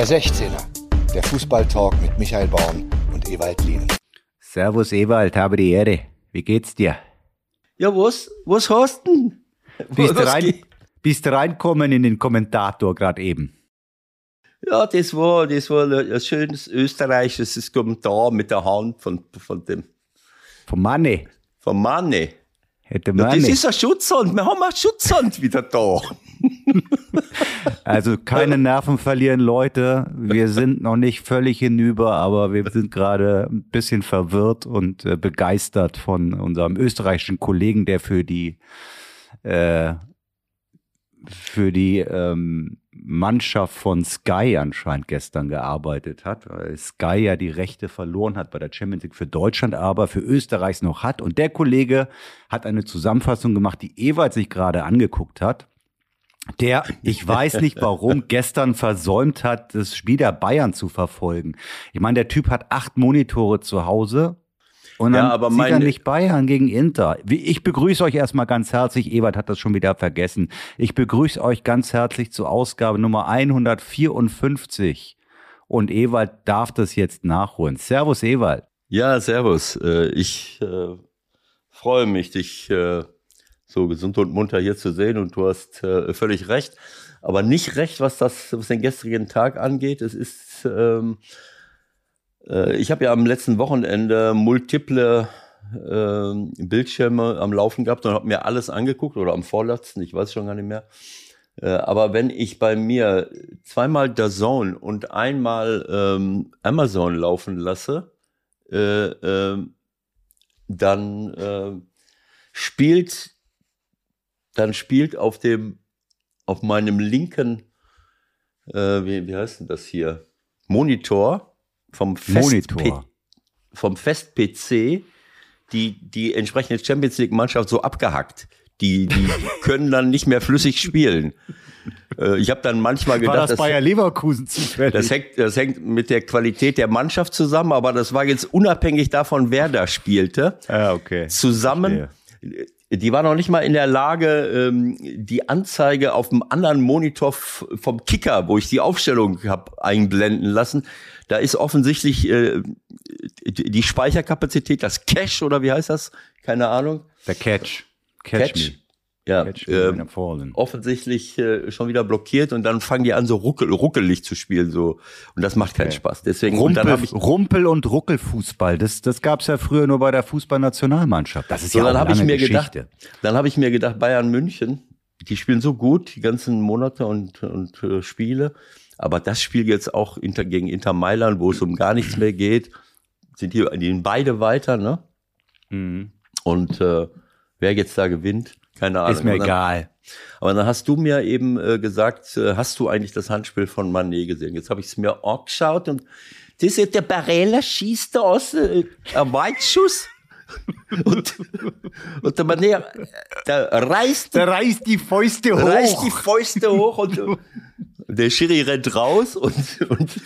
Der 16er, der Fußballtalk mit Michael Baum und Ewald Lien. Servus Ewald, habe die Ehre. Wie geht's dir? Ja, was, was hast denn? Bist du Was rein, geht? bist du reinkommen in den Kommentator gerade eben? Ja, das war, das war ein schönes österreichisches Kommentar mit der Hand von, von dem, Vom Manne. vom Manne. Hätte Ja, Manne. das ist ein Schutzhund. Wir haben einen Schutzhund wieder da. also keine Nerven verlieren, Leute. Wir sind noch nicht völlig hinüber, aber wir sind gerade ein bisschen verwirrt und äh, begeistert von unserem österreichischen Kollegen, der für die äh, für die ähm, Mannschaft von Sky anscheinend gestern gearbeitet hat, weil Sky ja die Rechte verloren hat bei der Champions League für Deutschland, aber für Österreich noch hat. Und der Kollege hat eine Zusammenfassung gemacht, die Ewald sich gerade angeguckt hat der, ich weiß nicht warum, gestern versäumt hat, das Spiel der Bayern zu verfolgen. Ich meine, der Typ hat acht Monitore zu Hause und dann Ja, aber er nicht Bayern gegen Inter. Ich begrüße euch erstmal ganz herzlich. Ewald hat das schon wieder vergessen. Ich begrüße euch ganz herzlich zur Ausgabe Nummer 154. Und Ewald darf das jetzt nachholen. Servus, Ewald. Ja, servus. Äh, Ich äh, freue mich, dich äh, so gesund und munter hier zu sehen und du hast äh, völlig recht. Aber nicht recht, was das, was den gestrigen Tag angeht. Es ist, ähm, äh, ich habe ja am letzten Wochenende multiple ähm, Bildschirme am Laufen gehabt und habe mir alles angeguckt oder am vorletzten, ich weiß schon gar nicht mehr. Äh, aber wenn ich bei mir zweimal DAZN und einmal ähm, Amazon laufen lasse, äh, ähm, dann äh, spielt dann spielt auf dem auf meinem linken äh, wie, wie heißt denn das hier Monitor vom Fest vom Fest PC die die entsprechende Champions League Mannschaft so abgehackt die die können dann nicht mehr flüssig spielen äh, ich habe dann manchmal gedacht War das Bayer Leverkusen zufällig? das hängt, das hängt mit der Qualität der Mannschaft zusammen, aber das war jetzt unabhängig davon, wer da spielte. ja, okay. Zusammen, die war noch nicht mal in der Lage, ähm, die Anzeige auf dem anderen Monitor vom Kicker, wo ich die Aufstellung habe einblenden lassen, da ist offensichtlich äh, die Speicherkapazität, das Cache oder wie heißt das? Keine Ahnung. Der Catch. Catch, Catch. me. Ja, Catch me falling. offensichtlich äh, schon wieder blockiert und dann fangen die an so ruckel, ruckelig zu spielen so und das macht keinen Spaß. Deswegen und Rumpel, habe ich Rumpel und Ruckelfußball, das, das gab's ja früher nur bei der Fußballnationalmannschaft. Das ist so, ja dann auch habe ich lange mir Geschichte. gedacht, dann habe ich mir gedacht, Bayern München, die spielen so gut die ganzen Monate und und äh, Spiele, aber das Spiel jetzt auch Inter, gegen Inter Mailand, wo es um gar nichts mehr geht, sind die, die sind beide weiter, ne? Mhm. Und äh, wer jetzt da gewinnt, keine Ahnung. Ist mir dann, egal. Aber dann hast du mir eben äh, gesagt, äh, hast du eigentlich das Handspiel von Manet gesehen? Jetzt habe ich es mir angeschaut und das ist der Barella schießt da aus äh, ein Weitschuss. und, und der Manet, äh, der reißt, Der reißt die Fäuste hoch. reißt die Fäuste hoch und der Schiri rennt raus und, und,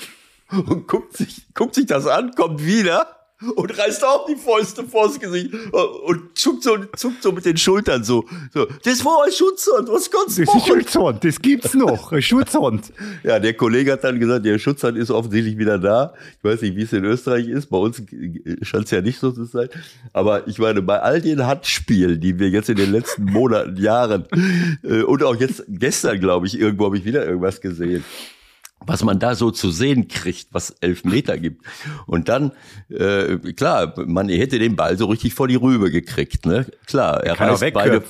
und guckt, sich, guckt sich das an, kommt wieder und reißt auch die Fäuste vors Gesicht und zuckt so, zuckt so mit den Schultern so. so das war ein Schutzhund, was kannst du das ist ein? Schutzhund, das gibt's noch. Ein Schutzhund. Ja, der Kollege hat dann gesagt, der Schutzhund ist offensichtlich wieder da. Ich weiß nicht, wie es in Österreich ist. Bei uns scheint es ja nicht so zu sein. Aber ich meine, bei all den Handspielen, die wir jetzt in den letzten Monaten, Jahren äh, und auch jetzt gestern, glaube ich, irgendwo habe ich wieder irgendwas gesehen. Was man da so zu sehen kriegt, was elf Meter gibt. Und dann, äh, klar, man hätte den Ball so richtig vor die Rübe gekriegt, ne? Klar, er Kann reißt beide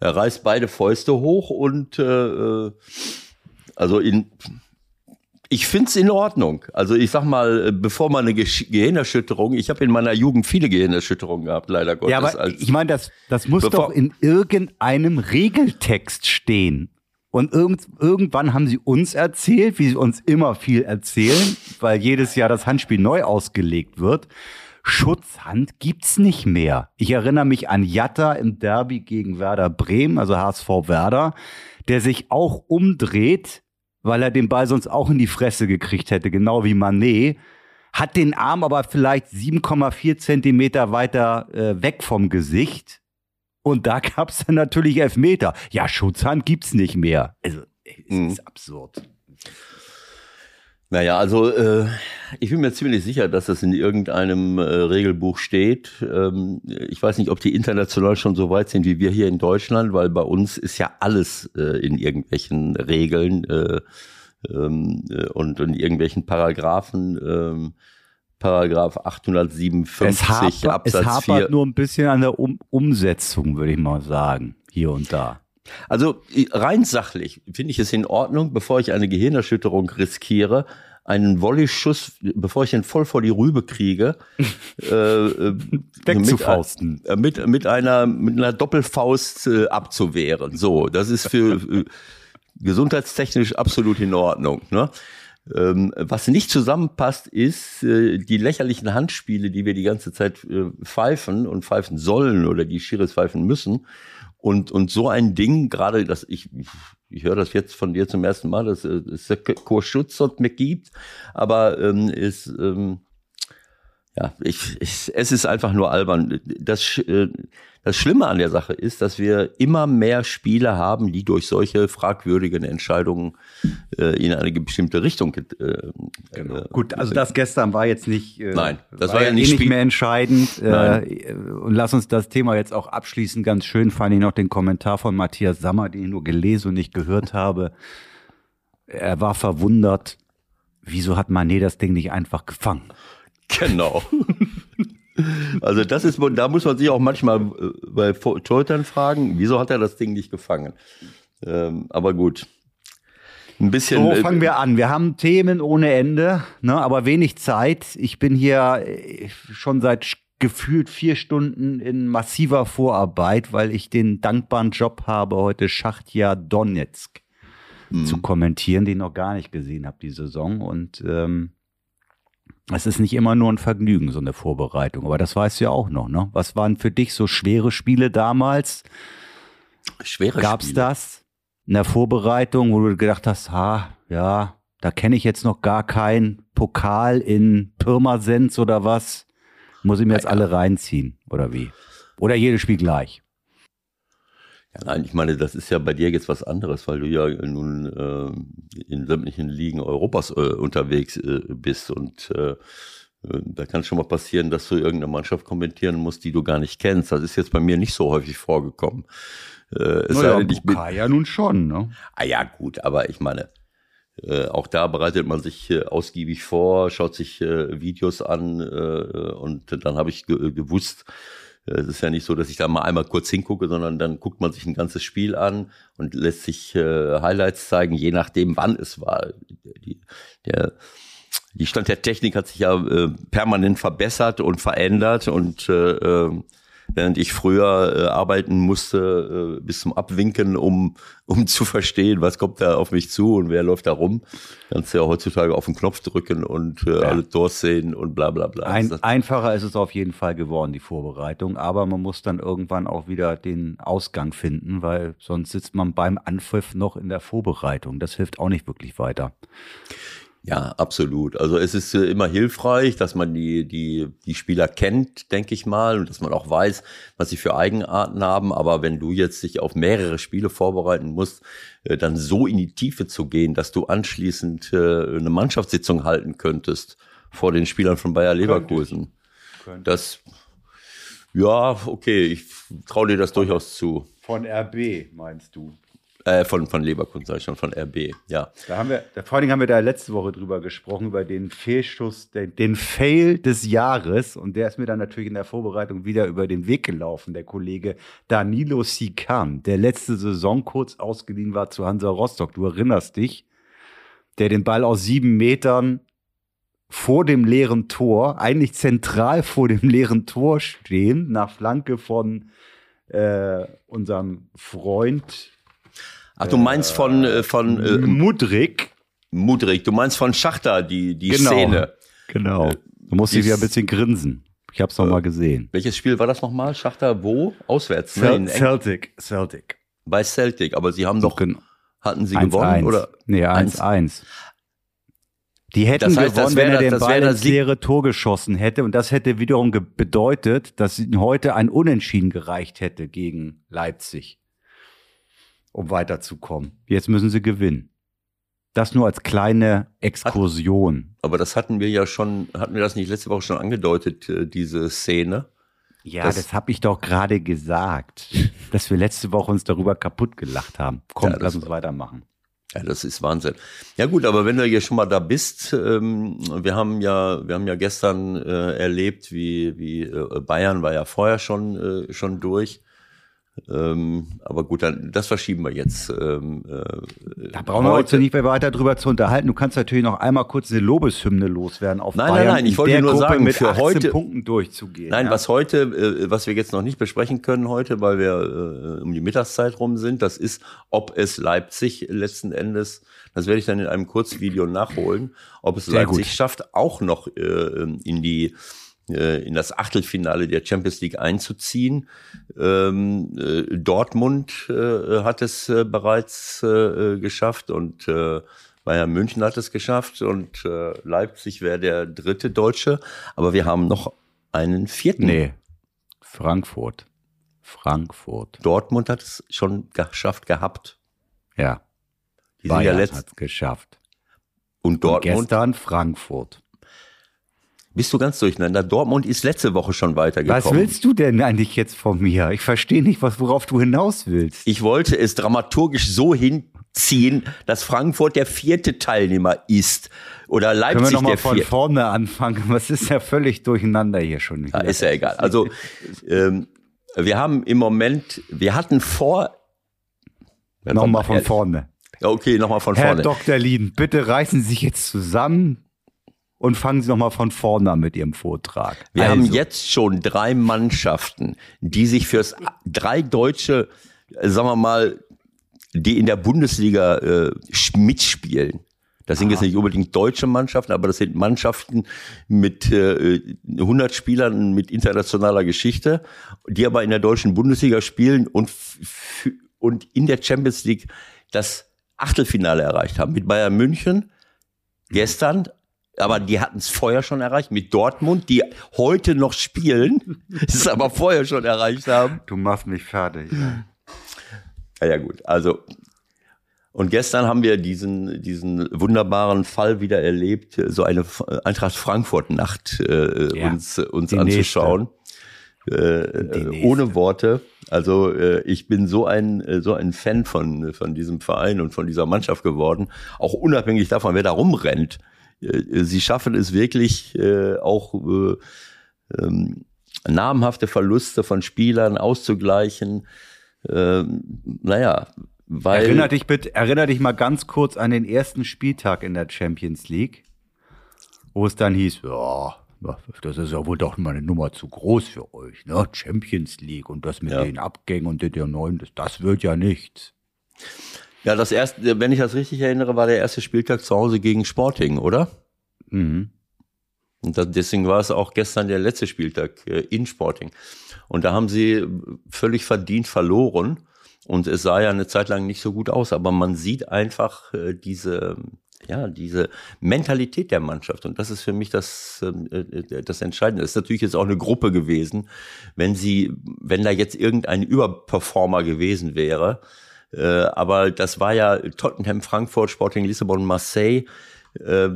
er reißt beide Fäuste hoch und äh, äh, also in ich find's in Ordnung. Also ich sag mal, äh, bevor man eine Gehirnerschütterung, ich habe in meiner Jugend viele Gehirnerschütterungen gehabt, leider Gottes. Ja, aber ich meine, das, das muss doch in irgendeinem Regeltext stehen. Und irgend, irgendwann haben sie uns erzählt, wie sie uns immer viel erzählen, weil jedes Jahr das Handspiel neu ausgelegt wird. Schutzhand gibt's nicht mehr. Ich erinnere mich an Jatta im Derby gegen Werder Bremen, also HSV Werder, der sich auch umdreht, weil er den Ball sonst auch in die Fresse gekriegt hätte, genau wie Manet, hat den Arm aber vielleicht 7,4 Zentimeter weiter äh, weg vom Gesicht. Und da gab's dann natürlich Elfmeter. Ja, Schutzhand gibt's nicht mehr. Also, es Mhm. ist absurd. Naja, also äh, ich bin mir ziemlich sicher, dass das in irgendeinem äh, Regelbuch steht. Ähm, ich weiß nicht, ob die international schon so weit sind wie wir hier in Deutschland, weil bei uns ist ja alles äh, in irgendwelchen Regeln äh, ähm, äh, und in irgendwelchen Paragraphen. Paragraph 857 es hapert, Absatz es hapert nur ein bisschen an der um Umsetzung, würde ich mal sagen, hier und da. Also rein sachlich finde ich es in Ordnung, bevor ich eine Gehirnerschütterung riskiere, einen Volley-Schuss, bevor ich ihn voll vor die Rübe kriege, äh, äh wegzufausten. Mit, mit, mit, einer, mit einer Doppelfaust äh, abzuwehren. So, das ist für äh, gesundheitstechnisch absolut in Ordnung. Ne? Ähm, was nicht zusammenpasst, ist äh, die lächerlichen Handspiele, die wir die ganze Zeit äh, pfeifen und pfeifen sollen oder die Schiris pfeifen müssen. Und, und so ein Ding, gerade das, ich, ich höre das jetzt von dir zum ersten Mal, dass es Kurschutz dort mir gibt, aber ähm, ist, ähm, ja, ich, ich, es ist einfach nur albern. Das, äh, das Schlimme an der Sache ist, dass wir immer mehr Spiele haben, die durch solche fragwürdigen Entscheidungen äh, in eine bestimmte Richtung. Äh, genau. Äh, Gut, also das gestern war jetzt nicht. Äh, Nein, das war, war ja nicht, eh nicht mehr entscheidend. Äh, und lass uns das Thema jetzt auch abschließen. Ganz schön fand ich noch den Kommentar von Matthias Sammer, den ich nur gelesen und nicht gehört habe. Er war verwundert. Wieso hat Manet das Ding nicht einfach gefangen? Genau. Also das ist, da muss man sich auch manchmal äh, bei Torhütern fragen, wieso hat er das Ding nicht gefangen? Ähm, aber gut. Ein bisschen. So äh, fangen wir an. Wir haben Themen ohne Ende, ne, aber wenig Zeit. Ich bin hier äh, schon seit gefühlt vier Stunden in massiver Vorarbeit, weil ich den dankbaren Job habe, heute Schachtja Donetsk mhm. zu kommentieren, den ich noch gar nicht gesehen habe, die Saison. Und ähm, es ist nicht immer nur ein Vergnügen, so eine Vorbereitung. Aber das weißt du ja auch noch, ne? Was waren für dich so schwere Spiele damals? Schwere Gab's Spiele? das in der Vorbereitung, wo du gedacht hast, ha, ja, da kenne ich jetzt noch gar keinen Pokal in Pirmasens oder was? Muss ich mir jetzt alle reinziehen, oder wie? Oder jedes Spiel gleich? Ja, nein, ich meine, das ist ja bei dir jetzt was anderes, weil du ja nun äh, in sämtlichen Ligen Europas äh, unterwegs äh, bist und äh, äh da kann es schon mal passieren, dass du irgendeine Mannschaft kommentieren musst, die du gar nicht kennst. Das ist jetzt bei mir nicht so häufig vorgekommen. Äh, es naja, sei denn, ich bin, ja nun schon, ne? Ah ja, gut, aber ich meine, äh, auch da bereitet man sich äh, ausgiebig vor, schaut sich äh, Videos an äh, und dann habe ich ge gewusst, es ist ja nicht so, dass ich da mal einmal kurz hingucke, sondern dann guckt man sich ein ganzes Spiel an und lässt sich äh, Highlights zeigen, je nachdem, wann es war. Die, der, die Stand der Technik hat sich ja äh, permanent verbessert und verändert und äh, ähm, während ich früher äh, arbeiten musste äh, bis zum Abwinken, um, um zu verstehen, was kommt da auf mich zu und wer läuft da rum. Kannst du ja heutzutage auf den Knopf drücken und äh, ja. alle durchsehen und bla bla bla. Ein, einfacher ist es auf jeden Fall geworden, die Vorbereitung, aber man muss dann irgendwann auch wieder den Ausgang finden, weil sonst sitzt man beim Anpfiff noch in der Vorbereitung. Das hilft auch nicht wirklich weiter. Ja, absolut. Also es ist äh, immer hilfreich, dass man die, die, die Spieler kennt, denke ich mal, und dass man auch weiß, was sie für Eigenarten haben. Aber wenn du jetzt dich auf mehrere Spiele vorbereiten musst, äh, dann so in die Tiefe zu gehen, dass du anschließend äh, eine Mannschaftssitzung halten könntest vor den Spielern von Bayer Leverkusen. Könnte. Das, ja, okay, ich traue dir das durchaus zu. Von RB meinst du? Äh, von, von Leverkusen, sag ich schon, von RB, ja. Da haben wir, da, vor Dingen haben wir da letzte Woche drüber gesprochen, über den Fehlschuss, den, den Fail des Jahres. Und der ist mir dann natürlich in der Vorbereitung wieder über den Weg gelaufen, der Kollege Danilo Sikan, der letzte Saison kurz ausgeliehen war zu Hansa Rostock. Du erinnerst dich, der den Ball aus sieben Metern vor dem leeren Tor, eigentlich zentral vor dem leeren Tor stehen, nach Flanke von äh, unserem Freund Ach, du meinst von, äh, von äh, Mudrik? Mudrik, du meinst von Schachter, die, die genau, Szene. Genau. Du musst dich wieder ein bisschen grinsen. Ich hab's noch äh, mal gesehen. Welches Spiel war das nochmal? Schachter wo? Auswärts, ne? Celtic. Celtic. Bei Celtic, aber sie haben doch, genau. hatten sie 1 gewonnen, 1. oder? Nee, 1-1. Die hätten das heißt, gewonnen, wenn er den Ball ins leere Tor geschossen hätte. Und das hätte wiederum bedeutet, dass heute ein Unentschieden gereicht hätte gegen Leipzig um weiterzukommen. Jetzt müssen sie gewinnen. Das nur als kleine Exkursion. Aber das hatten wir ja schon, hatten wir das nicht letzte Woche schon angedeutet, äh, diese Szene? Ja, das, das habe ich doch gerade gesagt, dass wir letzte Woche uns darüber kaputt gelacht haben. Komm, Ja, lass uns war- weitermachen. Ja, das ist Wahnsinn. Ja gut, aber wenn du hier schon mal da bist, ähm, wir haben ja, wir haben ja gestern äh, erlebt, wie wie äh, Bayern war ja vorher schon äh, schon durch. Ähm, aber gut, dann das verschieben wir jetzt. Ähm, äh, Da brauchen wir uns ja nicht mehr weiter drüber zu unterhalten. Du kannst natürlich noch einmal kurz eine Lobeshymne loswerden auf Nein, nein, Bayern. nein, ich in wollte nur Gruppe sagen, mit für 18 heute- Punkten durchzugehen. Nein, ja. was heute, äh, was wir jetzt noch nicht besprechen können heute, weil wir äh, um die Mittagszeit rum sind, das ist, ob es Leipzig letzten Endes, das werde ich dann in einem Kurzvideo nachholen, ob es Sehr Leipzig gut. schafft, auch noch äh, in die in das Achtelfinale der Champions League einzuziehen. Ähm, äh, Dortmund äh, hat es äh, bereits äh, geschafft und äh, Bayern München hat es geschafft und äh, Leipzig wäre der dritte Deutsche. Aber wir haben noch einen vierten. Nee, Frankfurt. Frankfurt. Dortmund hat es schon geschafft gehabt. Ja, Die sind ja Bayern letzt hat's geschafft. und Und Dortmund. gestern Frankfurt. Bist du ganz durcheinander? Dortmund ist letzte Woche schon weitergekommen. Was willst du denn eigentlich jetzt von mir? Ich verstehe nicht, was, worauf du hinaus willst. Ich wollte es dramaturgisch so hinziehen, dass Frankfurt der vierte Teilnehmer ist oder Können wir Leipzig nochmal der von vierte. vorne anfangen? Was ist ja völlig durcheinander hier schon. Ja, ist ja egal. Also ähm, wir haben im Moment, wir hatten vor. Nochmal von vorne. Okay, nochmal von Herr vorne. Dr. Lien, bitte reißen Sie sich jetzt zusammen und fangen Sie nochmal von vorne an mit Ihrem Vortrag. Wir also, haben jetzt schon drei Mannschaften, die sich fürs drei deutsche, äh, sagen wir mal, die in der Bundesliga äh, mitspielen. Das sind jetzt nicht unbedingt deutsche Mannschaften, aber das sind Mannschaften mit äh, 100 Spielern mit internationaler Geschichte, die aber in der deutschen Bundesliga spielen und, und in der Champions League das Achtelfinale erreicht haben. Mit Bayern München gestern, aber die hatten es vorher schon erreicht. Mit Dortmund, die heute noch spielen, es aber vorher schon erreicht haben. Du machst mich fertig. Ja, ja gut, also und gestern haben wir diesen, diesen wunderbaren Fall wieder erlebt, so eine Eintracht Frankfurt-Nacht äh, Ja, uns, uns die anzuschauen. Die Äh, nächste. ohne Worte. Also äh, ich bin so ein äh, so ein Fan von von diesem Verein und von dieser Mannschaft geworden, auch unabhängig davon, wer da rumrennt. Äh, sie schaffen es wirklich äh, auch äh, ähm, namhafte Verluste von Spielern auszugleichen. Ähm, naja, weil Erinner dich bitte, erinner dich mal ganz kurz an den ersten Spieltag in der Champions League, wo es dann hieß, ja, das ist ja wohl doch mal eine Nummer zu groß für euch, ne? Champions League und das mit Ja. den Abgängen und den neuen, das, das wird ja nichts. Ja das erste, wenn ich das richtig erinnere, war der erste Spieltag zu Hause gegen Sporting, oder? Mhm. Und deswegen war es auch gestern der letzte Spieltag äh, in Sporting. Und da haben sie völlig verdient verloren. Und es sah ja eine Zeit lang nicht so gut aus, aber man sieht einfach äh, diese, ja, diese Mentalität der Mannschaft. Und das ist für mich das, ähm, äh, das Entscheidende. Es ist natürlich jetzt auch eine Gruppe gewesen. Wenn sie, wenn da jetzt irgendein Überperformer gewesen wäre, äh, aber das war ja Tottenham, Frankfurt, Sporting Lissabon, Marseille, äh,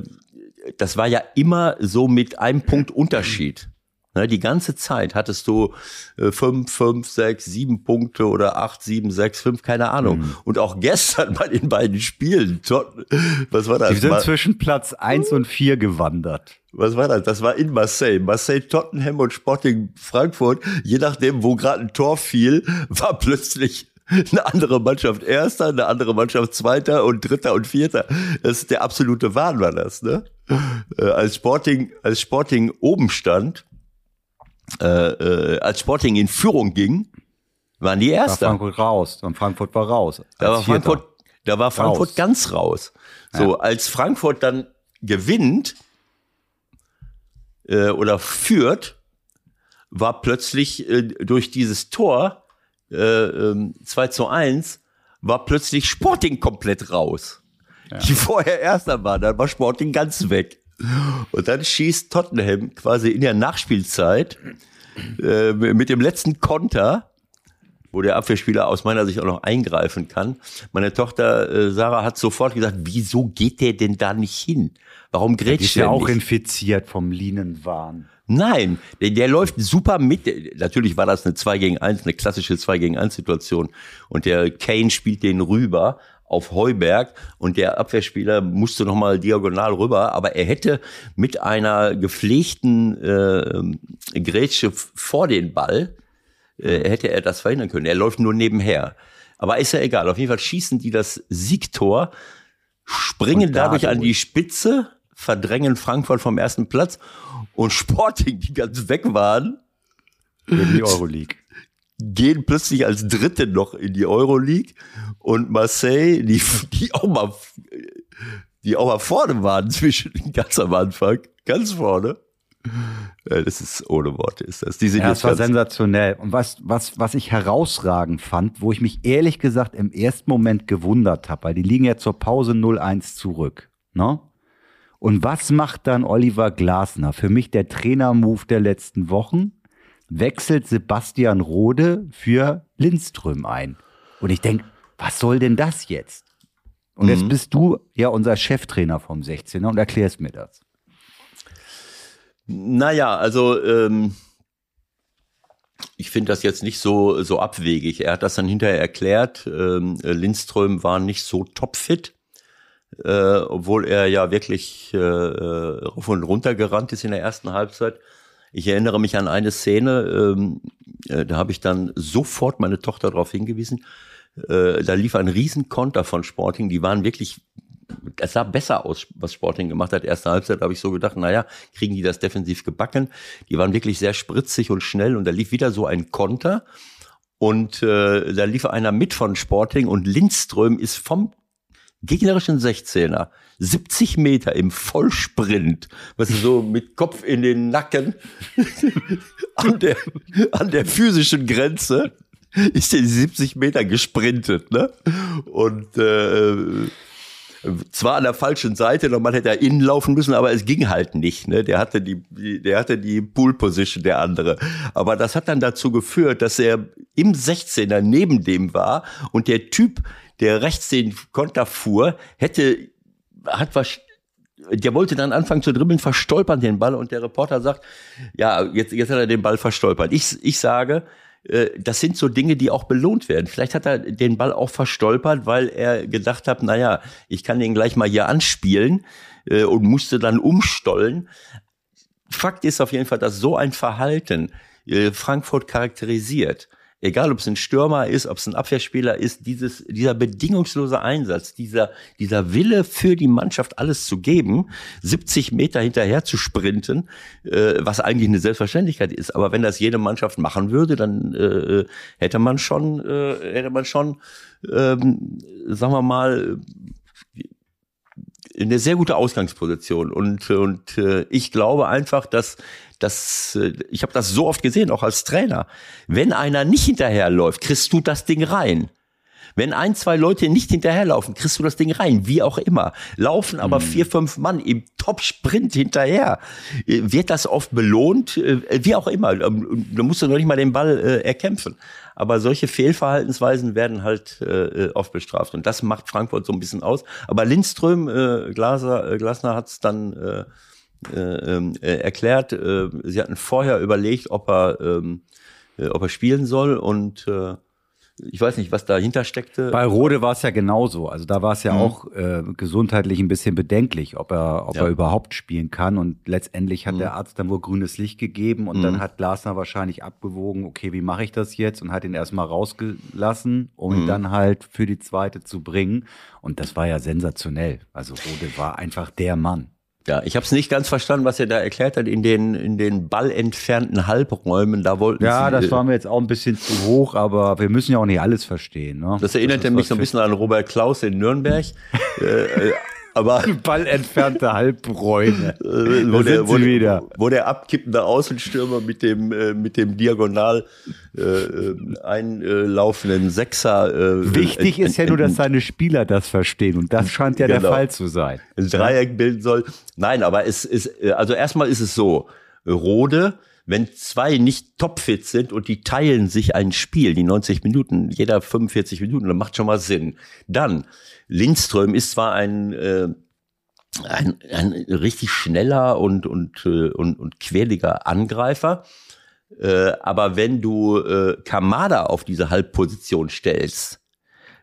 das war ja immer so mit einem Punkt Unterschied. Ne, die ganze Zeit hattest du äh, fünf, fünf, sechs, sieben Punkte oder acht, sieben, sechs, fünf, keine Ahnung. Mhm. Und auch gestern bei den beiden Spielen, was war das? Die sind Ma- zwischen Platz 1 und 4 gewandert. was war das? Das war in Marseille. Marseille, Tottenham und Sporting Frankfurt. Je nachdem, wo gerade ein Tor fiel, war plötzlich eine andere Mannschaft Erster, eine andere Mannschaft Zweiter und Dritter und Vierter. Das ist der absolute Wahn, war das, ne? Äh, als Sporting, als Sporting oben stand, äh, äh, als Sporting in Führung ging, waren die War Erster. Frankfurt raus. Und Frankfurt war raus. Da war. Frankfurt, da war Frankfurt Raus. ganz raus. So, als Frankfurt dann gewinnt äh, oder führt, war plötzlich äh, durch dieses Tor äh, ähm, 2 zu 1, war plötzlich Sporting komplett raus. Die vorher Erster waren, dann war Sporting ganz weg. Und dann schießt Tottenham quasi in der Nachspielzeit äh, mit dem letzten Konter wo der Abwehrspieler aus meiner Sicht auch noch eingreifen kann. Meine Tochter äh, Sarah hat sofort gesagt, wieso geht der denn da nicht hin? Warum grätscht ist der ja auch nicht? infiziert vom Linenwahn. Nein, der, der läuft super mit. Natürlich war das eine 2 gegen 1, eine klassische 2 gegen 1 Situation. Und der Kane spielt den rüber auf Heuberg und der Abwehrspieler musste nochmal diagonal rüber, aber er hätte mit einer gepflegten äh, Grätsche vor den Ball, äh, hätte er das verhindern können. Er läuft nur nebenher. Aber ist ja egal. Auf jeden Fall schießen die das Siegtor, springen dadurch an die Spitze, verdrängen Frankfurt vom ersten Platz und Sporting, die ganz weg waren, In die Euroleague. gehen plötzlich als Dritte noch in die Euroleague und Marseille, die, die auch mal, die auch mal vorne waren zwischen ganz am Anfang, ganz vorne. Ja, Das ist ohne Worte, ist das. Die sind Ja, es war sensationell. Und was, was, was ich herausragend fand, wo ich mich ehrlich gesagt im ersten Moment gewundert habe, weil die liegen ja zur Pause 0-1 zurück. Ne? Und was macht dann Oliver Glasner? Für mich der Trainer-Move der letzten Wochen. Wechselt Sebastian Rode für Lindström ein. Und ich denke, was soll denn das jetzt? Und jetzt bist du ja unser Cheftrainer vom 16er und erklärst mir das. Naja, also ähm, ich finde das jetzt nicht so, so abwegig. Er hat das dann hinterher erklärt. Ähm, Lindström war nicht so topfit, äh, obwohl er ja wirklich äh, äh, rauf und runter gerannt ist in der ersten Halbzeit. Ich erinnere mich an eine Szene, ähm, äh, da habe ich dann sofort meine Tochter darauf hingewiesen. Äh, da lief ein Riesenkonter von Sporting. Die waren wirklich es sah besser aus, was Sporting gemacht hat. Erste Halbzeit habe ich so gedacht, naja, kriegen die das defensiv gebacken. Die waren wirklich sehr spritzig und schnell und da lief wieder so ein Konter und äh, da lief einer mit von Sporting und Lindström ist vom gegnerischen 16er 70 Meter im Vollsprint, was so mit Kopf in den Nacken an der, an der physischen Grenze ist der 70 Meter gesprintet, ne? Und äh, zwar an der falschen Seite, normal hätte er innen laufen müssen, aber es ging halt nicht. Ne? Der hatte die, der hatte die Pool Position, der andere. Aber das hat dann dazu geführt, dass er im 16er neben dem war und der Typ, der rechts den Konter fuhr, hätte, hat was, der wollte dann anfangen zu dribbeln, verstolpern den Ball und der Reporter sagt, ja, jetzt, jetzt hat er den Ball verstolpert. Ich, ich sage, äh, das sind so Dinge, die auch belohnt werden. Vielleicht hat er den Ball auch verstolpert, weil er gedacht hat, naja, ich kann den gleich mal hier anspielen äh, und musste dann umstollen. Fakt ist auf jeden Fall, dass so ein Verhalten äh, Frankfurt charakterisiert. Egal, ob es ein Stürmer ist, ob es ein Abwehrspieler ist, dieses, dieser bedingungslose Einsatz, dieser, dieser Wille für die Mannschaft alles zu geben, 70 Meter hinterher zu sprinten, äh, was eigentlich eine Selbstverständlichkeit ist. Aber wenn das jede Mannschaft machen würde, dann äh, hätte man schon, äh, hätte man schon, ähm, sagen wir mal, eine sehr gute Ausgangsposition und und äh, ich glaube einfach, dass dass äh, ich habe das so oft gesehen, auch als Trainer. Wenn einer nicht hinterherläuft, kriegst du das Ding rein. Wenn ein, zwei Leute nicht hinterherlaufen, kriegst du das Ding rein, wie auch immer. Laufen aber vier, fünf Mann im Top-Sprint hinterher, äh, wird das oft belohnt, äh, wie auch immer. Ähm, Da musst du noch nicht mal den Ball äh, erkämpfen. Aber solche Fehlverhaltensweisen werden halt äh, oft bestraft. Und das macht Frankfurt so ein bisschen aus. Aber Lindström, äh, Glaser, äh, Glasner hat es dann äh, äh, ähm, äh, erklärt. Äh, sie hatten vorher überlegt, ob er, ähm, äh, ob er spielen soll. Und äh, ich weiß nicht, was dahinter steckte. Bei Rode war es ja genauso. Also da war es ja auch äh, gesundheitlich ein bisschen bedenklich, ob er, ob Ja. er überhaupt spielen kann. Und letztendlich hat der Arzt dann wohl grünes Licht gegeben und dann hat Glasner wahrscheinlich abgewogen, okay, wie mache ich das jetzt? Und hat ihn erstmal rausgelassen, um ihn dann halt für die zweite zu bringen. Und das war ja sensationell. Also Rode war einfach der Mann. Ja, ich habe es nicht ganz verstanden, was er da erklärt hat in den in den ballentfernten Halbräumen. Da wollten Ja, sie, das äh, war mir jetzt auch ein bisschen zu hoch, aber wir müssen ja auch nicht alles verstehen. Ne? Das erinnerte ist mich so ein bisschen an Robert Klaus in Nürnberg. äh, aber Ballentfernte Halbräume. äh, wo, der, wo, wieder. wo der abkippende Außenstürmer mit dem äh, mit dem diagonal äh, äh, einlaufenden Sechser. Äh, Wichtig ist ja nur, dass seine Spieler das verstehen. Und das scheint ja der Genau. Fall zu sein. ein Dreieck bilden soll. Nein, aber es ist, äh, also erstmal ist es so, Rode wenn zwei nicht topfit sind und die teilen sich ein Spiel, die 90 Minuten, jeder 45 Minuten, dann macht schon mal Sinn. Dann, Lindström ist zwar ein, äh, ein, ein richtig schneller und, und, äh, und, und quäliger Angreifer, äh, aber wenn du äh, Kamada auf diese Halbposition stellst,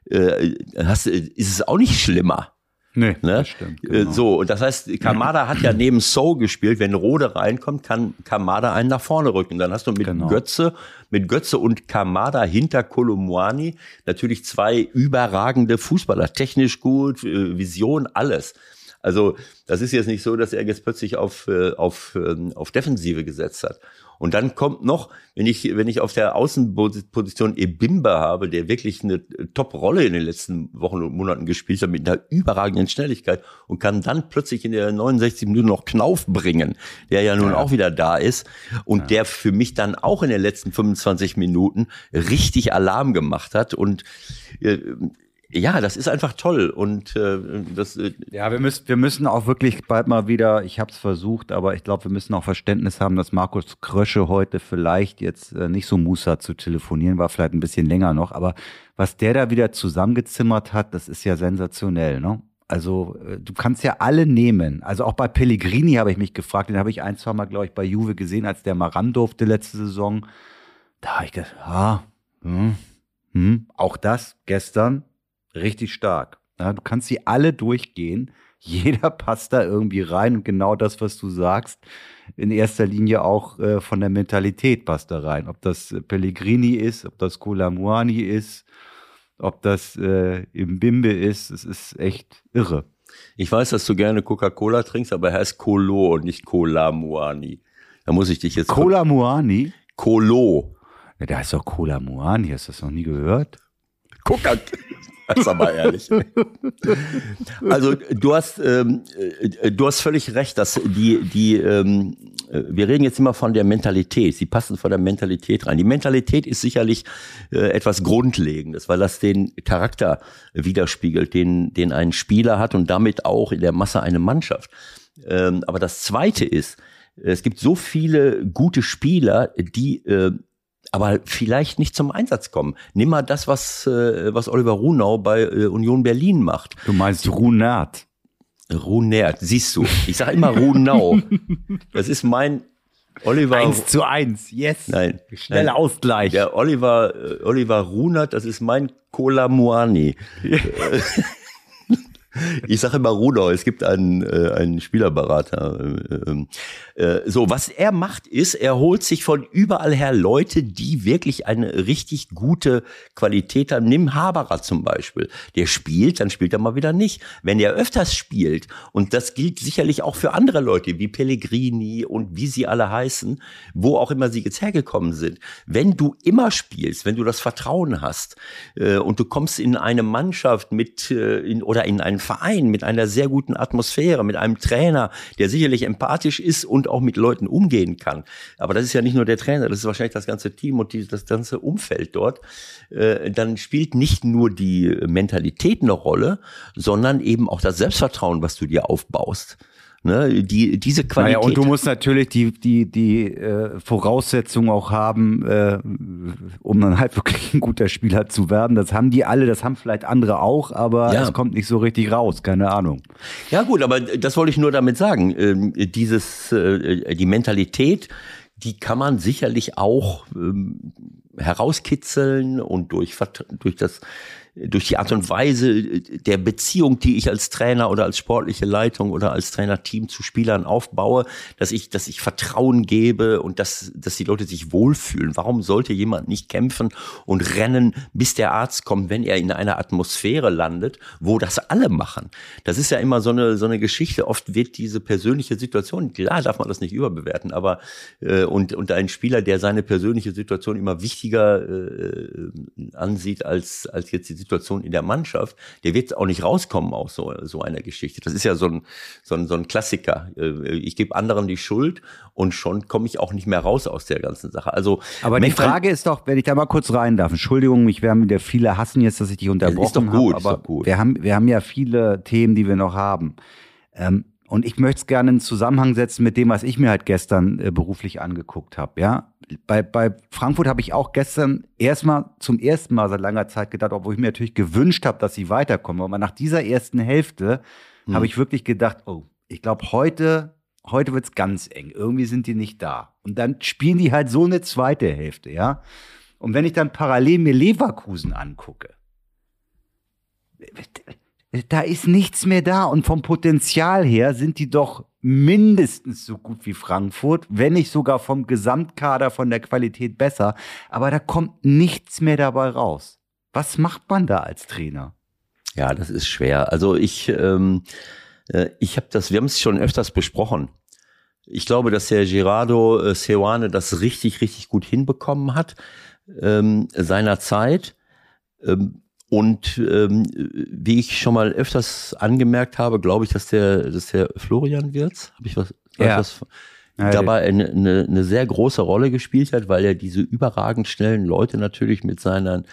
äh, hast, ist es auch nicht schlimmer. Nee, Ne? das stimmt. Äh, Genau. So, und das heißt, Kamada hat ja neben So gespielt. Wenn Rode reinkommt, kann Kamada einen nach vorne rücken. Dann hast du mit Genau. Götze, mit Götze und Kamada hinter Kolumwani natürlich zwei überragende Fußballer. Technisch gut, äh, Vision, alles. Also, das ist jetzt nicht so, dass er jetzt plötzlich auf, äh, auf, ähm, auf Defensive gesetzt hat. Und dann kommt noch, wenn ich, wenn ich auf der Außenposition Ebimba habe, der wirklich eine Top-Rolle in den letzten Wochen und Monaten gespielt hat, mit einer überragenden Schnelligkeit und kann dann plötzlich in der 69 Minuten noch Knauf bringen, der ja nun Ja. auch wieder da ist und der für mich dann auch in den letzten 25 Minuten richtig Alarm gemacht hat und äh, ja, das ist einfach toll und äh, das äh, Ja, wir müssen, wir müssen auch wirklich bald mal wieder, ich habe es versucht, aber ich glaube, wir müssen auch Verständnis haben, dass Markus Krösche heute vielleicht jetzt äh, nicht so Muß zu telefonieren, war vielleicht ein bisschen länger noch, aber was der da wieder zusammengezimmert hat, das ist ja sensationell, ne? Also äh, du kannst ja alle nehmen. Also auch bei Pellegrini habe ich mich gefragt, den habe ich ein, zwei Mal, glaube ich, bei Juve gesehen, als der mal ran durfte letzte Saison. Da habe ich gedacht, ja, hm, hm, auch das gestern richtig stark. Ja, du kannst sie alle durchgehen. Jeder passt da irgendwie rein und genau das, was du sagst, in erster Linie auch äh, von der Mentalität passt da rein. Ob das äh, Pellegrini ist, ob das Kolamuani ist, ob das äh, Imbimbe ist, es ist echt irre. Ich weiß, dass du gerne Coca-Cola trinkst, aber er heißt Colo und nicht Cola Muani. Da muss ich dich jetzt. Kolamuani? Colo. Ja, da ist doch Kolamuani, hast du das noch nie gehört? Coca. Ist aber ehrlich. Also du hast, ähm, äh, du hast völlig recht, dass die, die, ähm, äh, wir reden jetzt immer von der Mentalität. Sie passen von der Mentalität rein. Die Mentalität ist sicherlich äh, etwas Grundlegendes, weil das den Charakter widerspiegelt, den, den ein Spieler hat und damit auch in der Masse eine Mannschaft. Ähm, aber das Zweite ist, es gibt so viele gute Spieler, die äh, aber vielleicht nicht zum Einsatz kommen. Nimm mal das, was, äh, was Oliver Runau bei äh, Union Berlin macht. Du meinst Runert. Runert, siehst du. Ich sage immer Runau. Das ist mein Oliver. Eins zu eins, yes. Nein. Schneller Nein. Ausgleich. Der Oliver, äh, Oliver Runert, das ist mein Kolamuani. Ich sage immer Runau, es gibt einen, äh, einen Spielerberater. Äh, äh, äh, so, was er macht, ist, er holt sich von überall her Leute, die wirklich eine richtig gute Qualität haben. Nimm Haberer zum Beispiel. Der spielt, dann spielt er mal wieder nicht. Wenn er öfters spielt, und das gilt sicherlich auch für andere Leute, wie Pellegrini und wie sie alle heißen, wo auch immer sie jetzt hergekommen sind. Wenn du immer spielst, wenn du das Vertrauen hast äh, und du kommst in eine Mannschaft mit äh, in, oder in einen Verein mit einer sehr guten Atmosphäre, mit einem Trainer, der sicherlich empathisch ist und auch mit Leuten umgehen kann. Aber das ist ja nicht nur der Trainer, das ist wahrscheinlich das ganze Team und die, das ganze Umfeld dort. Äh, dann spielt nicht nur die Mentalität eine Rolle, sondern eben auch das Selbstvertrauen, was du dir aufbaust. Ne, die, diese Qualität. Naja, und du musst natürlich die, die, die äh, Voraussetzungen auch haben, äh, um dann halt wirklich ein guter Spieler zu werden. Das haben die alle, das haben vielleicht andere auch, aber Ja. es kommt nicht so richtig raus, keine Ahnung. Ja gut, aber das wollte ich nur damit sagen. Ähm, dieses, äh, die Mentalität, die kann man sicherlich auch ähm, herauskitzeln und durch, durch das durch die Art und Weise der Beziehung, die ich als Trainer oder als sportliche Leitung oder als Trainerteam zu Spielern aufbaue, dass ich, dass ich Vertrauen gebe und dass, dass die Leute sich wohlfühlen. Warum sollte jemand nicht kämpfen und rennen, bis der Arzt kommt, wenn er in einer Atmosphäre landet, wo das alle machen? Das ist ja immer so eine, so eine Geschichte. Oft wird diese persönliche Situation, klar darf man das nicht überbewerten, aber äh, und, und ein Spieler, der seine persönliche Situation immer wichtiger äh, ansieht als, als jetzt die Situation in der Mannschaft, der wird auch nicht rauskommen aus so, so einer Geschichte. Das ist ja so ein, so ein, so ein Klassiker. Äh, Ich gebe anderen die Schuld und schon komme ich auch nicht mehr raus aus der ganzen Sache. Also Aber die Frage ist doch, wenn ich da mal kurz rein darf, Entschuldigung, mich werden wieder viele hassen jetzt, dass ich dich unterbrochen ist doch gut, habe, ist aber doch gut. wir haben, wir haben ja viele Themen, die wir noch haben. Ähm, und ich möchte es gerne in Zusammenhang setzen mit dem, was ich mir halt gestern äh, beruflich angeguckt habe. Ja, bei, bei Frankfurt habe ich auch gestern erstmal zum ersten Mal seit langer Zeit gedacht, obwohl ich mir natürlich gewünscht habe, dass sie weiterkommen. Aber nach dieser ersten Hälfte hm. habe ich wirklich gedacht, oh, ich glaube, heute, heute wird es ganz eng. Irgendwie sind die nicht da. Und dann spielen die halt so eine zweite Hälfte, ja. Und wenn ich dann parallel mir Leverkusen angucke, da ist nichts mehr da. Und vom Potenzial her sind die doch mindestens so gut wie Frankfurt, wenn nicht sogar vom Gesamtkader von der Qualität besser. Aber da kommt nichts mehr dabei raus. Was macht man da als Trainer? Ja, das ist schwer. Also ich, ähm, äh, ich habe das, wir haben es schon öfters besprochen. Ich glaube, dass der Gerardo äh, das richtig, richtig gut hinbekommen hat ähm, seiner Zeit. Ähm, und ähm, wie ich schon mal öfters angemerkt habe, glaube ich, dass der, dass der Florian Wirz, habe ich was, ja. was dabei eine, eine, eine sehr große Rolle gespielt hat, weil er diese überragend schnellen Leute natürlich mit seinen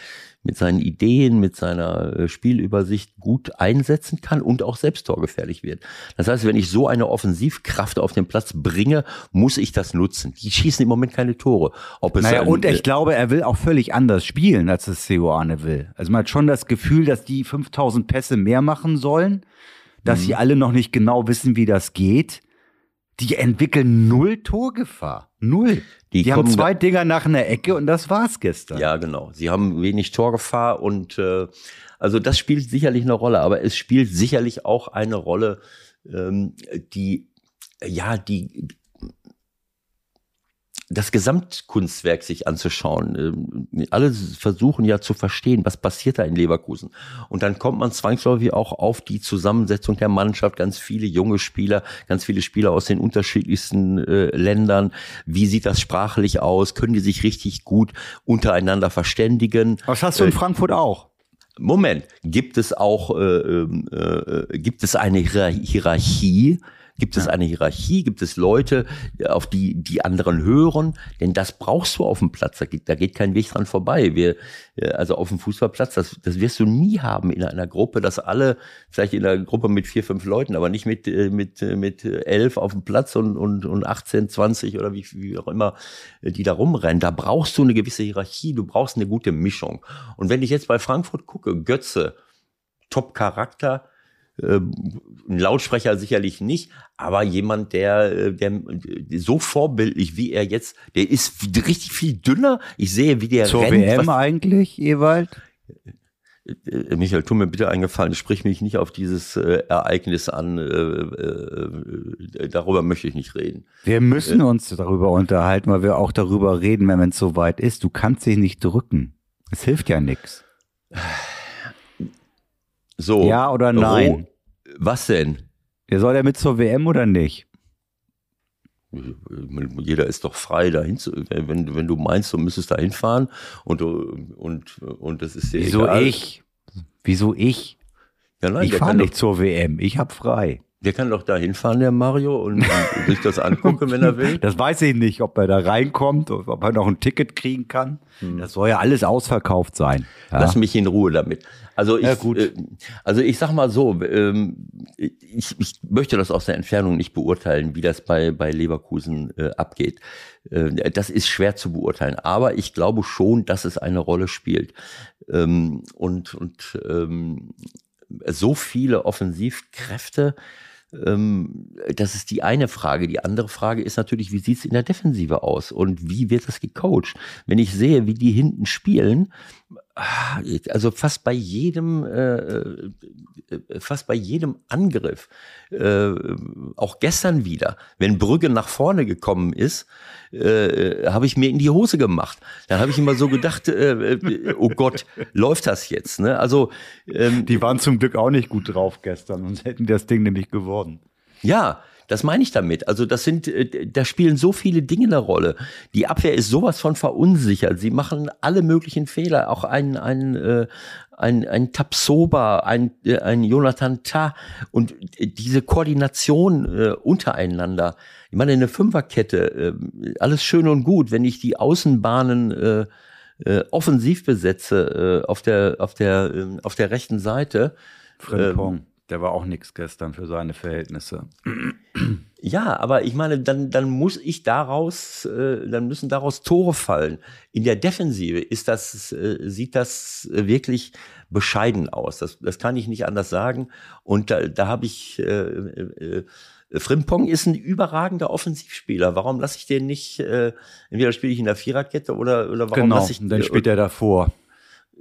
mit seinen Ideen, mit seiner äh, Spielübersicht gut einsetzen kann und auch selbst torgefährlich wird. Das heißt, wenn ich so eine Offensivkraft auf den Platz bringe, muss ich das nutzen. Die schießen im Moment keine Tore. Ob es naja, ein, und ich glaube, er will auch völlig anders spielen, als es Seoane will. Also man hat schon das Gefühl, dass die 5000 Pässe mehr machen sollen, dass mhm. sie alle noch nicht genau wissen, wie das geht. Die entwickeln null Torgefahr. Null. Die, die haben zwei Dinger nach einer Ecke und das war's gestern. Ja, genau. Sie haben wenig Torgefahr und äh, also das spielt sicherlich eine Rolle, aber es spielt sicherlich auch eine Rolle, ähm, die ja die das Gesamtkunstwerk sich anzuschauen. Ähm, alle versuchen ja zu verstehen, was passiert da in Leverkusen. Und dann kommt man zwangsläufig auch auf die Zusammensetzung der Mannschaft, ganz viele junge Spieler, ganz viele Spieler aus den unterschiedlichsten äh, Ländern. Wie sieht das sprachlich aus? Können die sich richtig gut untereinander verständigen? Was hast du in äh, Frankfurt auch? Moment, gibt es auch, äh, ähm, äh, gibt es eine Hierarchie? Gibt es eine Hierarchie? Gibt es Leute, auf die die anderen hören? Denn das brauchst du auf dem Platz. Da geht, da geht kein Weg dran vorbei. Wir, äh, also auf dem Fußballplatz, das, das wirst du nie haben in einer Gruppe, dass alle, vielleicht in einer Gruppe mit vier, fünf Leuten, aber nicht mit, äh, mit, äh, mit elf auf dem Platz und, und, und 18, 20 oder wie, wie auch immer, die da rumrennen. Da brauchst du eine gewisse Hierarchie. Du brauchst eine gute Mischung. Und wenn ich jetzt bei Frankfurt gucke, Götze, Top-Charakter, ein Lautsprecher sicherlich nicht, aber jemand, der, äh, der so vorbildlich wie er jetzt, der ist richtig viel dünner. Ich sehe, wie der Zur rennt. WM was, eigentlich, Ewald? Äh, Michael, tu mir bitte eingefallen, sprich mich nicht auf dieses äh, Ereignis an, äh, äh, darüber möchte ich nicht reden. Wir müssen äh, uns darüber unterhalten, weil wir auch darüber reden, wenn es soweit ist. Du kannst dich nicht drücken. Es hilft ja nichts. So. Ja oder nein? Oh, was denn? Der soll er mit zur WM oder nicht? Jeder ist doch frei, dahin zu, wenn, wenn du meinst, du müsstest da hinfahren und, und, und das ist dir Wieso egal. ich? Wieso ich? Ja, nein, ich fahre nicht doch, zur WM, ich hab frei. Der kann doch da hinfahren, der Mario, und, und sich das angucken, wenn er will. Das weiß ich nicht, ob er da reinkommt, ob er noch ein Ticket kriegen kann. Hm. Das soll ja alles ausverkauft sein. Ja? Lass mich in Ruhe damit. Also ich, ja, äh, also ich sag mal so, ähm, ich, ich möchte das aus der Entfernung nicht beurteilen, wie das bei, bei Leverkusen äh, abgeht. Äh, das ist schwer zu beurteilen, aber ich glaube schon, dass es eine Rolle spielt. Ähm, und und ähm, so viele Offensivkräfte das ist die eine Frage. Die andere Frage ist natürlich, wie sieht es in der Defensive aus und wie wird das gecoacht? Wenn ich sehe, wie die hinten spielen, also fast bei jedem, äh, äh, fast bei jedem Angriff, äh, auch gestern wieder, wenn Brügge nach vorne gekommen ist, äh, habe ich mir in die Hose gemacht. Dann habe ich immer so gedacht, äh, äh, oh Gott, läuft das jetzt? Ne? Also ähm, die waren zum Glück auch nicht gut drauf gestern, sonst hätten das Ding nämlich geworden. Ja, das meine ich damit. Also das sind, äh, da spielen so viele Dinge eine Rolle. Die Abwehr ist sowas von verunsichert. Sie machen alle möglichen Fehler. Auch ein, ein, äh, ein, ein Tapsoba, ein, äh, ein Jonathan Ta und diese Koordination äh, untereinander. Ich meine, eine Fünferkette, äh, alles schön und gut, wenn ich die Außenbahnen äh, äh, offensiv besetze äh, auf der auf der äh, auf der rechten Seite. Frimpong. Der war auch nichts gestern für seine Verhältnisse. Ja, aber ich meine, dann, dann muss ich daraus, äh, dann müssen daraus Tore fallen. In der Defensive ist das, äh, sieht das wirklich bescheiden aus. Das, das kann ich nicht anders sagen. Und da, da habe ich, äh, äh, Frimpong ist ein überragender Offensivspieler. Warum lasse ich den nicht, äh, entweder spiele ich in der Viererkette oder, oder warum genau, lasse ich dann spielt er davor.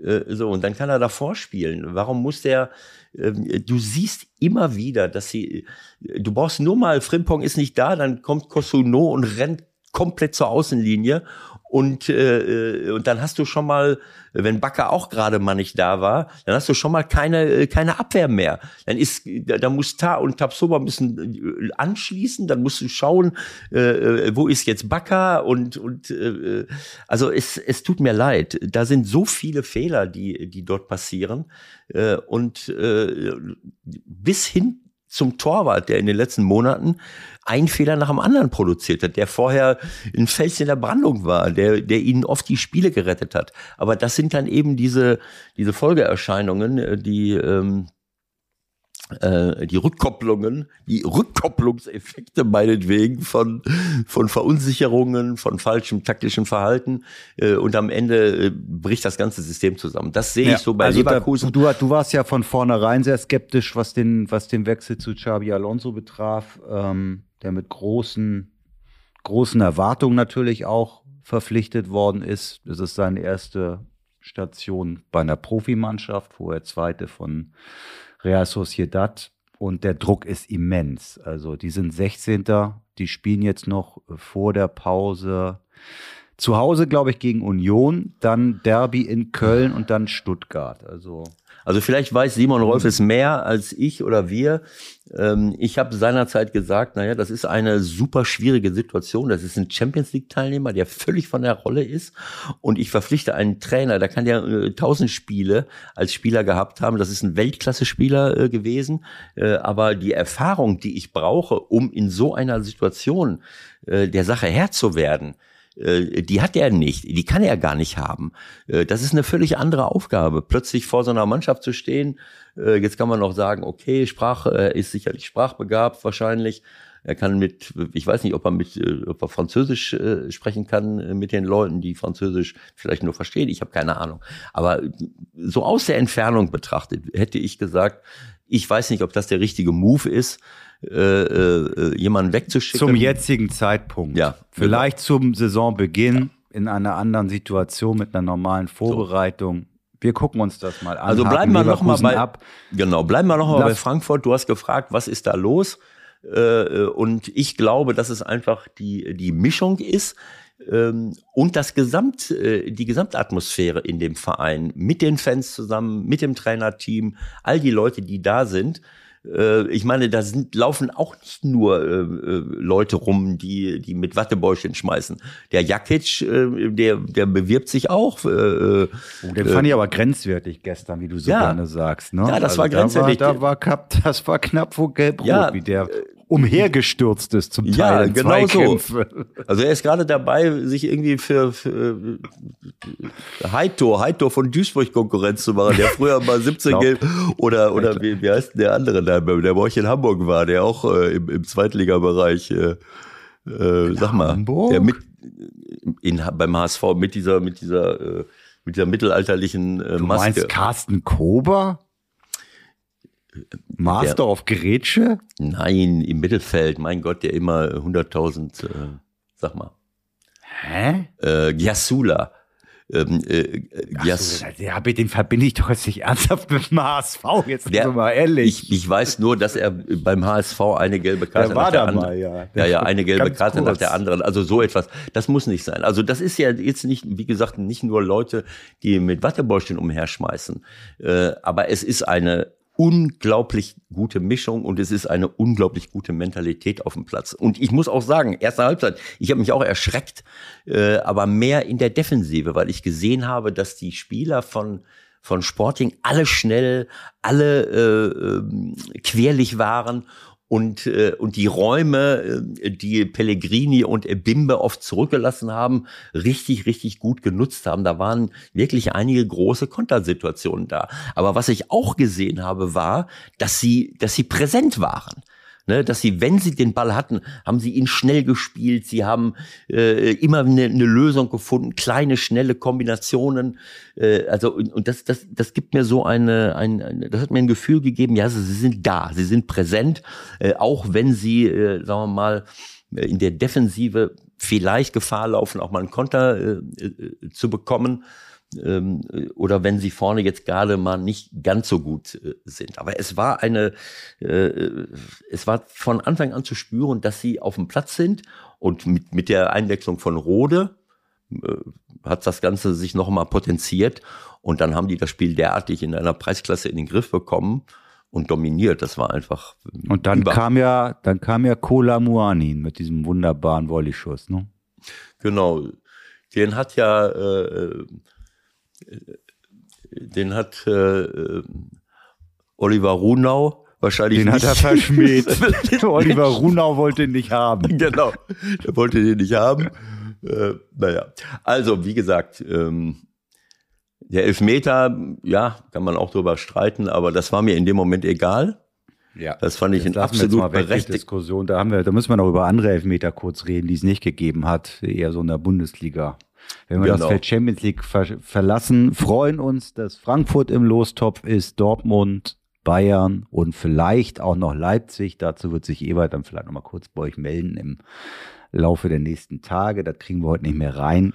Äh, so, und dann kann er davor spielen. Warum muss der, äh, du siehst immer wieder, dass sie, du brauchst nur mal, Frimpong ist nicht da, dann kommt Kosuno und rennt komplett zur Außenlinie und, äh, und dann hast du schon mal, wenn Bakker auch gerade mal nicht da war, dann hast du schon mal keine, keine Abwehr mehr. Dann ist, da muss Ta und Tabsoba müssen anschließen, dann musst du schauen, äh, wo ist jetzt Bakker und, und äh, also es, es tut mir leid. Da sind so viele Fehler, die, die dort passieren. Äh, und äh, bis hin zum Torwart, der in den letzten Monaten ein Fehler nach dem anderen produziert hat, der vorher ein Fels in der Brandung war, der, der ihnen oft die Spiele gerettet hat. Aber das sind dann eben diese, diese Folgeerscheinungen, äh, die, ähm, äh, die Rückkopplungen, die Rückkopplungseffekte meinetwegen von, von Verunsicherungen, von falschem taktischen Verhalten äh, und am Ende äh, bricht das ganze System zusammen. Das sehe ja, ich so bei also Leverkusen. Da, du, du warst ja von vornherein sehr skeptisch, was den, was den Wechsel zu Xabi Alonso betraf, ähm, der mit großen, großen Erwartungen natürlich auch verpflichtet worden ist. Das ist seine erste Station bei einer Profimannschaft, wo er zweite von Real Sociedad und der Druck ist immens. Also die sind 16. Die spielen jetzt noch vor der Pause zu Hause, glaube ich, gegen Union, dann Derby in Köln und dann Stuttgart. Also also vielleicht weiß Simon Rolfes mehr als ich oder wir. Ähm, ich habe seinerzeit gesagt, naja, das ist eine super schwierige Situation. Das ist ein Champions League-Teilnehmer, der völlig von der Rolle ist. Und ich verpflichte einen Trainer, der kann ja äh, tausend Spiele als Spieler gehabt haben. Das ist ein Weltklasse-Spieler äh, gewesen. Äh, aber die Erfahrung, die ich brauche, um in so einer Situation der Sache Herr zu werden, die hat er nicht, die kann er gar nicht haben. Äh, das ist eine völlig andere Aufgabe, plötzlich vor so einer Mannschaft zu stehen. Äh, jetzt kann man noch sagen, okay, Sprache, er ist sicherlich sprachbegabt wahrscheinlich. Er kann mit, ich weiß nicht, ob er mit, ob er Französisch äh, sprechen kann mit den Leuten, die Französisch vielleicht nur verstehen. Ich habe keine Ahnung. Aber so aus der Entfernung betrachtet hätte ich gesagt, ich weiß nicht, ob das der richtige Move ist äh, äh, jemanden wegzuschicken. Zum jetzigen Zeitpunkt. Ja. Vielleicht zum Saisonbeginn ja. in einer anderen Situation mit einer normalen Vorbereitung. So. Wir gucken uns das mal an. Also bleiben wir noch mal bei, ab. genau, bleiben wir noch mal bei Frankfurt. Du hast gefragt, was ist da los? Äh, und ich glaube, dass es einfach die, die Mischung ist ähm, und das Gesamt, äh, die Gesamtatmosphäre in dem Verein mit den Fans zusammen, mit dem Trainerteam, all die Leute, die da sind, äh, ich meine, da sind, laufen auch nicht nur äh, äh, Leute rum, die, die mit Wattebäuschen schmeißen. Der Jakic, äh, der, der bewirbt sich auch. Äh, oh, den äh, fand ich aber grenzwertig gestern, wie du so ja, gerne sagst. Ne? Ja, das also war grenzwertig. Da war, da war, das war knapp vor Gelb-Rot, ja, wie der umhergestürzt ist zum Teil. Ja, genau so. Also er ist gerade dabei, sich irgendwie für, für Heitor, Heitor von Duisburg Konkurrenz zu machen, der früher mal 17 gelb oder oder wie, wie heißt denn der andere da, der bei euch in Hamburg war, der auch äh, im, im Zweitligabereich, äh, äh, sag mal, Hamburg? der mit in, beim HSV mit dieser mit dieser äh, mit dieser mittelalterlichen äh, Maske. Du meinst Carsten Kober? Master der, of Grätsche? Nein, im Mittelfeld, mein Gott, der immer 100.000, äh, sag mal. Hä? Äh, Giasula. Ähm, äh, Gias so, ja, mit dem verbinde ich doch jetzt nicht ernsthaft mit dem HSV, jetzt der, mal ehrlich. Ich, ich weiß nur, dass er beim HSV eine gelbe Karte der war nach der anderen. Mal, ja. ja, ja, eine gelbe Karte kurz. nach der anderen. Also so etwas, das muss nicht sein. Also das ist ja jetzt nicht, wie gesagt, nicht nur Leute, die mit Wattebäuschen umherschmeißen. Äh, aber es ist eine unglaublich gute Mischung und es ist eine unglaublich gute Mentalität auf dem Platz. Und ich muss auch sagen, erste Halbzeit, ich habe mich auch erschreckt, äh, aber mehr in der Defensive, weil ich gesehen habe, dass die Spieler von von Sporting alle schnell, alle äh, äh, querlich waren und, äh, und die Räume, äh, die Pellegrini und Bimbe oft zurückgelassen haben, richtig, richtig gut genutzt haben. Da waren wirklich einige große Kontersituationen da. Aber was ich auch gesehen habe, war, dass sie, dass sie präsent waren. Ne, dass sie, wenn sie den Ball hatten, haben sie ihn schnell gespielt. Sie haben äh, immer eine, eine Lösung gefunden, kleine, schnelle Kombinationen. Äh, also und, und das, das, das gibt mir so eine, ein, eine, das hat mir ein Gefühl gegeben. Ja, sie, sie sind da, sie sind präsent, äh, auch wenn sie, äh, sagen wir mal, äh, in der Defensive vielleicht Gefahr laufen, auch mal einen Konter äh, äh, zu bekommen ähm, oder wenn sie vorne jetzt gerade mal nicht ganz so gut äh, sind. Aber es war eine, äh, es war von Anfang an zu spüren, dass sie auf dem Platz sind und mit, mit der Einwechslung von Rode äh, hat das Ganze sich noch mal potenziert und dann haben die das Spiel derartig in einer Preisklasse in den Griff bekommen und dominiert. Das war einfach. Und dann kam ja, dann kam ja Kola Muanin mit diesem wunderbaren Volleyschuss, ne? Genau. Den hat ja äh, den hat äh, Oliver Runau wahrscheinlich Den nicht. hat er verschmäht. Oliver Runau wollte ihn nicht haben. genau, der wollte den nicht haben. Äh, naja, also wie gesagt, ähm, der Elfmeter, ja, kann man auch drüber streiten, aber das war mir in dem Moment egal. Ja, Das fand ich Jetzt ein lassen wir jetzt absolut mal weg die berechtigt. Diskussion. Da haben wir, da müssen wir noch über andere Elfmeter kurz reden, die es nicht gegeben hat, eher so in der Bundesliga. Wenn wir das Genau. Feld Champions League ver verlassen, freuen uns, dass Frankfurt im Lostopf ist, Dortmund, Bayern und vielleicht auch noch Leipzig. Dazu wird sich Ewald dann vielleicht noch mal kurz bei euch melden im Laufe der nächsten Tage. Das kriegen wir heute nicht mehr rein.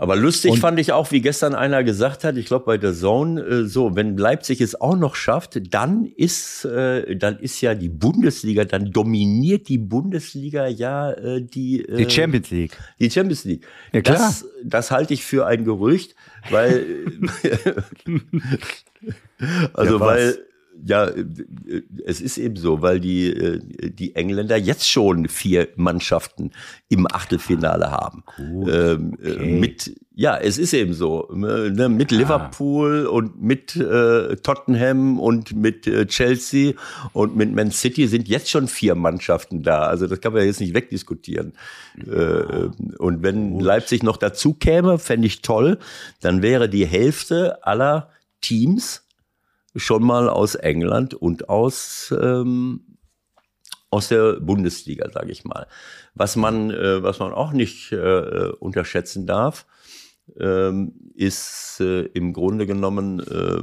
Aber lustig Und- fand ich auch, wie gestern einer gesagt hat, ich glaube bei der Zone, äh, so, wenn Leipzig es auch noch schafft, dann ist, äh, dann ist ja die Bundesliga, dann dominiert die Bundesliga ja äh, die, äh, Die Champions League. die Champions League. Ja, klar. Das, das halte ich für ein Gerücht, weil, also Ja, weil, ja, äh, es ist eben so, weil die, äh, die Engländer jetzt schon vier Mannschaften im Achtelfinale haben. Gut, Ähm, äh, okay. Mit, ja, es ist eben so, ne, mit Liverpool und mit äh, Tottenham und mit äh, Chelsea und mit Man City sind jetzt schon vier Mannschaften da. Also das kann man jetzt nicht wegdiskutieren. Äh, und wenn Leipzig noch dazu käme, fände ich toll, dann wäre die Hälfte aller Teams schon mal aus England und aus ähm, aus der Bundesliga, sage ich mal. Was man, äh, was man auch nicht äh, unterschätzen darf, ähm, ist äh, im Grunde genommen, äh,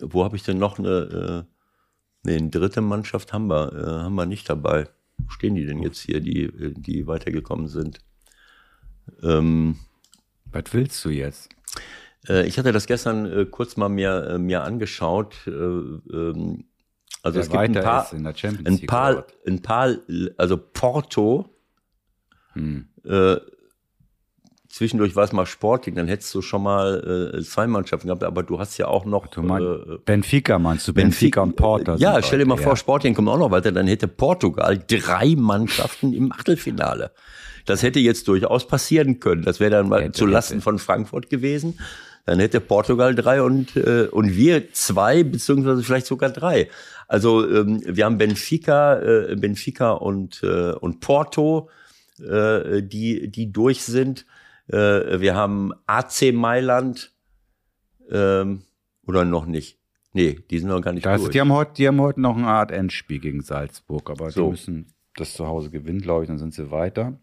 wo habe ich denn noch eine, äh, nee, eine dritte Mannschaft haben wir, äh, haben wir nicht dabei. Wo stehen die denn jetzt hier, die, äh, die weitergekommen sind? Ähm, Was willst du jetzt? Äh, ich hatte das gestern äh, kurz mal mir, äh, mir angeschaut. Äh, ähm, also Wer es gibt ein paar, ein paar, ein paar, also Porto, Hm. äh, zwischendurch war es mal Sporting, dann hättest du schon mal äh, zwei Mannschaften gehabt, aber du hast ja auch noch Du meinst, äh, Benfica meinst du? Benfica, und Porto. Ja, stell dir mal heute, vor, ja. Sporting kommt auch noch weiter, dann hätte Portugal drei Mannschaften im Achtelfinale. Das hätte jetzt durchaus passieren können. Das wäre dann mal Hätte, zu Lasten hätte. von Frankfurt gewesen. Dann hätte Portugal drei und, äh, und wir zwei, beziehungsweise vielleicht sogar drei. Also ähm, wir haben Benfica, äh, Benfica und, äh, und Porto, äh, die, die durch sind. Äh, wir haben AC Mailand ähm, oder noch nicht. Nee, die sind noch gar nicht Das, durch. die, haben heute, die haben heute noch eine Art Endspiel gegen Salzburg, aber So. die müssen das zu Hause gewinnen, glaube ich, dann sind sie weiter.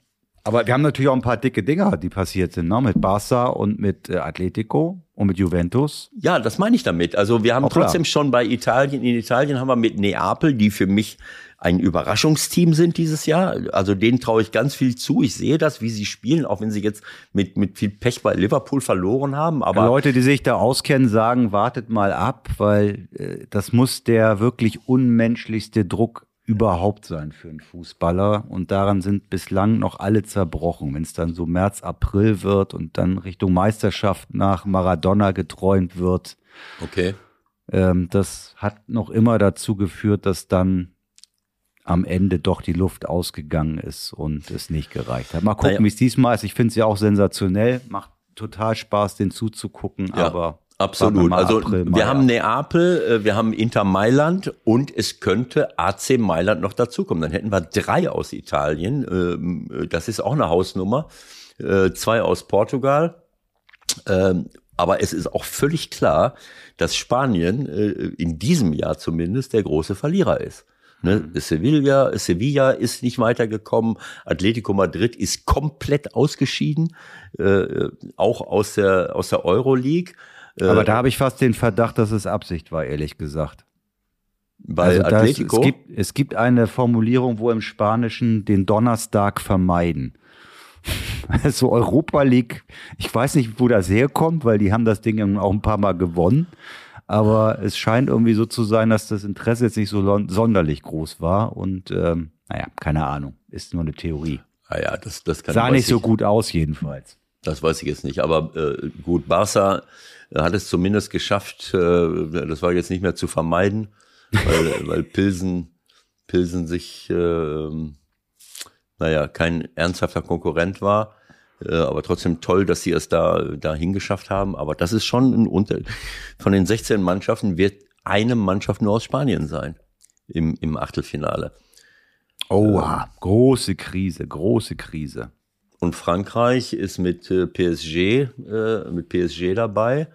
Aber wir haben natürlich auch ein paar dicke Dinger, die passiert sind, ne? mit Barca und mit äh, Atletico und mit Juventus. Ja, das meine ich damit. Also wir haben Hoppla. trotzdem schon bei Italien, in Italien haben wir mit Neapel, die für mich ein Überraschungsteam sind dieses Jahr. Also denen traue ich ganz viel zu. Ich sehe das, wie sie spielen, auch wenn sie jetzt mit, mit viel Pech bei Liverpool verloren haben. Aber Leute, die sich da auskennen, sagen, wartet mal ab, weil äh, das muss der wirklich unmenschlichste Druck überhaupt sein für einen Fußballer. Und daran sind bislang noch alle zerbrochen. Wenn es dann so März, April wird und dann Richtung Meisterschaft nach Maradona geträumt wird, okay. ähm, das hat noch immer dazu geführt, dass dann am Ende doch die Luft ausgegangen ist und es nicht gereicht hat. Mal gucken, Naja. wie es diesmal ist. Ich finde es ja auch sensationell, macht total Spaß, den zuzugucken, Ja. aber Absolut. Also April, wir haben ab. Neapel, äh, wir haben Inter Mailand und es könnte AC Mailand noch dazukommen. Dann hätten wir drei aus Italien. Ähm, äh, Das ist auch eine Hausnummer. Äh, Zwei aus Portugal. Ähm, Aber es ist auch völlig klar, dass Spanien in diesem Jahr zumindest der große Verlierer ist. Ne? Sevilla, Sevilla ist nicht weitergekommen. Atletico Madrid ist komplett ausgeschieden, äh, auch aus der, aus der Euroleague. Aber da habe ich fast den Verdacht, dass es Absicht war, ehrlich gesagt. Bei das- Atletico. Es gibt, es gibt eine Formulierung, wo im Spanischen den Donnerstag vermeiden. Also Europa League, ich weiß nicht, wo das herkommt, weil die haben das Ding auch ein paar Mal gewonnen. Aber es scheint irgendwie so zu sein, dass das Interesse jetzt nicht so sonderlich groß war. Und ähm, naja, keine Ahnung. Ist nur eine Theorie. ah ja, das, das kann Sah nicht so gut aus, jedenfalls. Das weiß ich jetzt nicht. Aber äh, gut, Barca hat es zumindest geschafft, äh, das war jetzt nicht mehr zu vermeiden, weil, weil Pilsen, Pilsen sich, äh, naja, kein ernsthafter Konkurrent war. Äh, aber trotzdem toll, dass sie es da dahin geschafft haben. Aber das ist schon ein Unter. Von den 16 Mannschaften wird eine Mannschaft nur aus Spanien sein im, im Achtelfinale. Oha, große Krise, große Krise. Und Frankreich ist mit äh, PSG, äh, mit PSG dabei.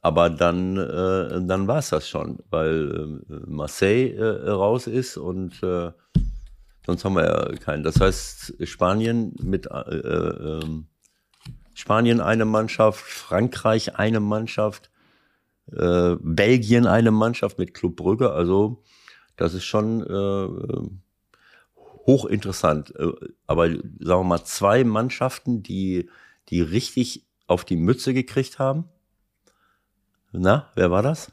Aber dann, äh, dann war es das schon, weil Marseille raus ist und sonst haben wir ja keinen. Das heißt, Spanien mit äh, äh, ähm, Spanien eine Mannschaft, Frankreich eine Mannschaft, Belgien eine Mannschaft mit Club Brügge. Also das ist schon hochinteressant. Äh, Aber sagen wir mal, zwei Mannschaften, die, die richtig auf die Mütze gekriegt haben. Na, wer war das?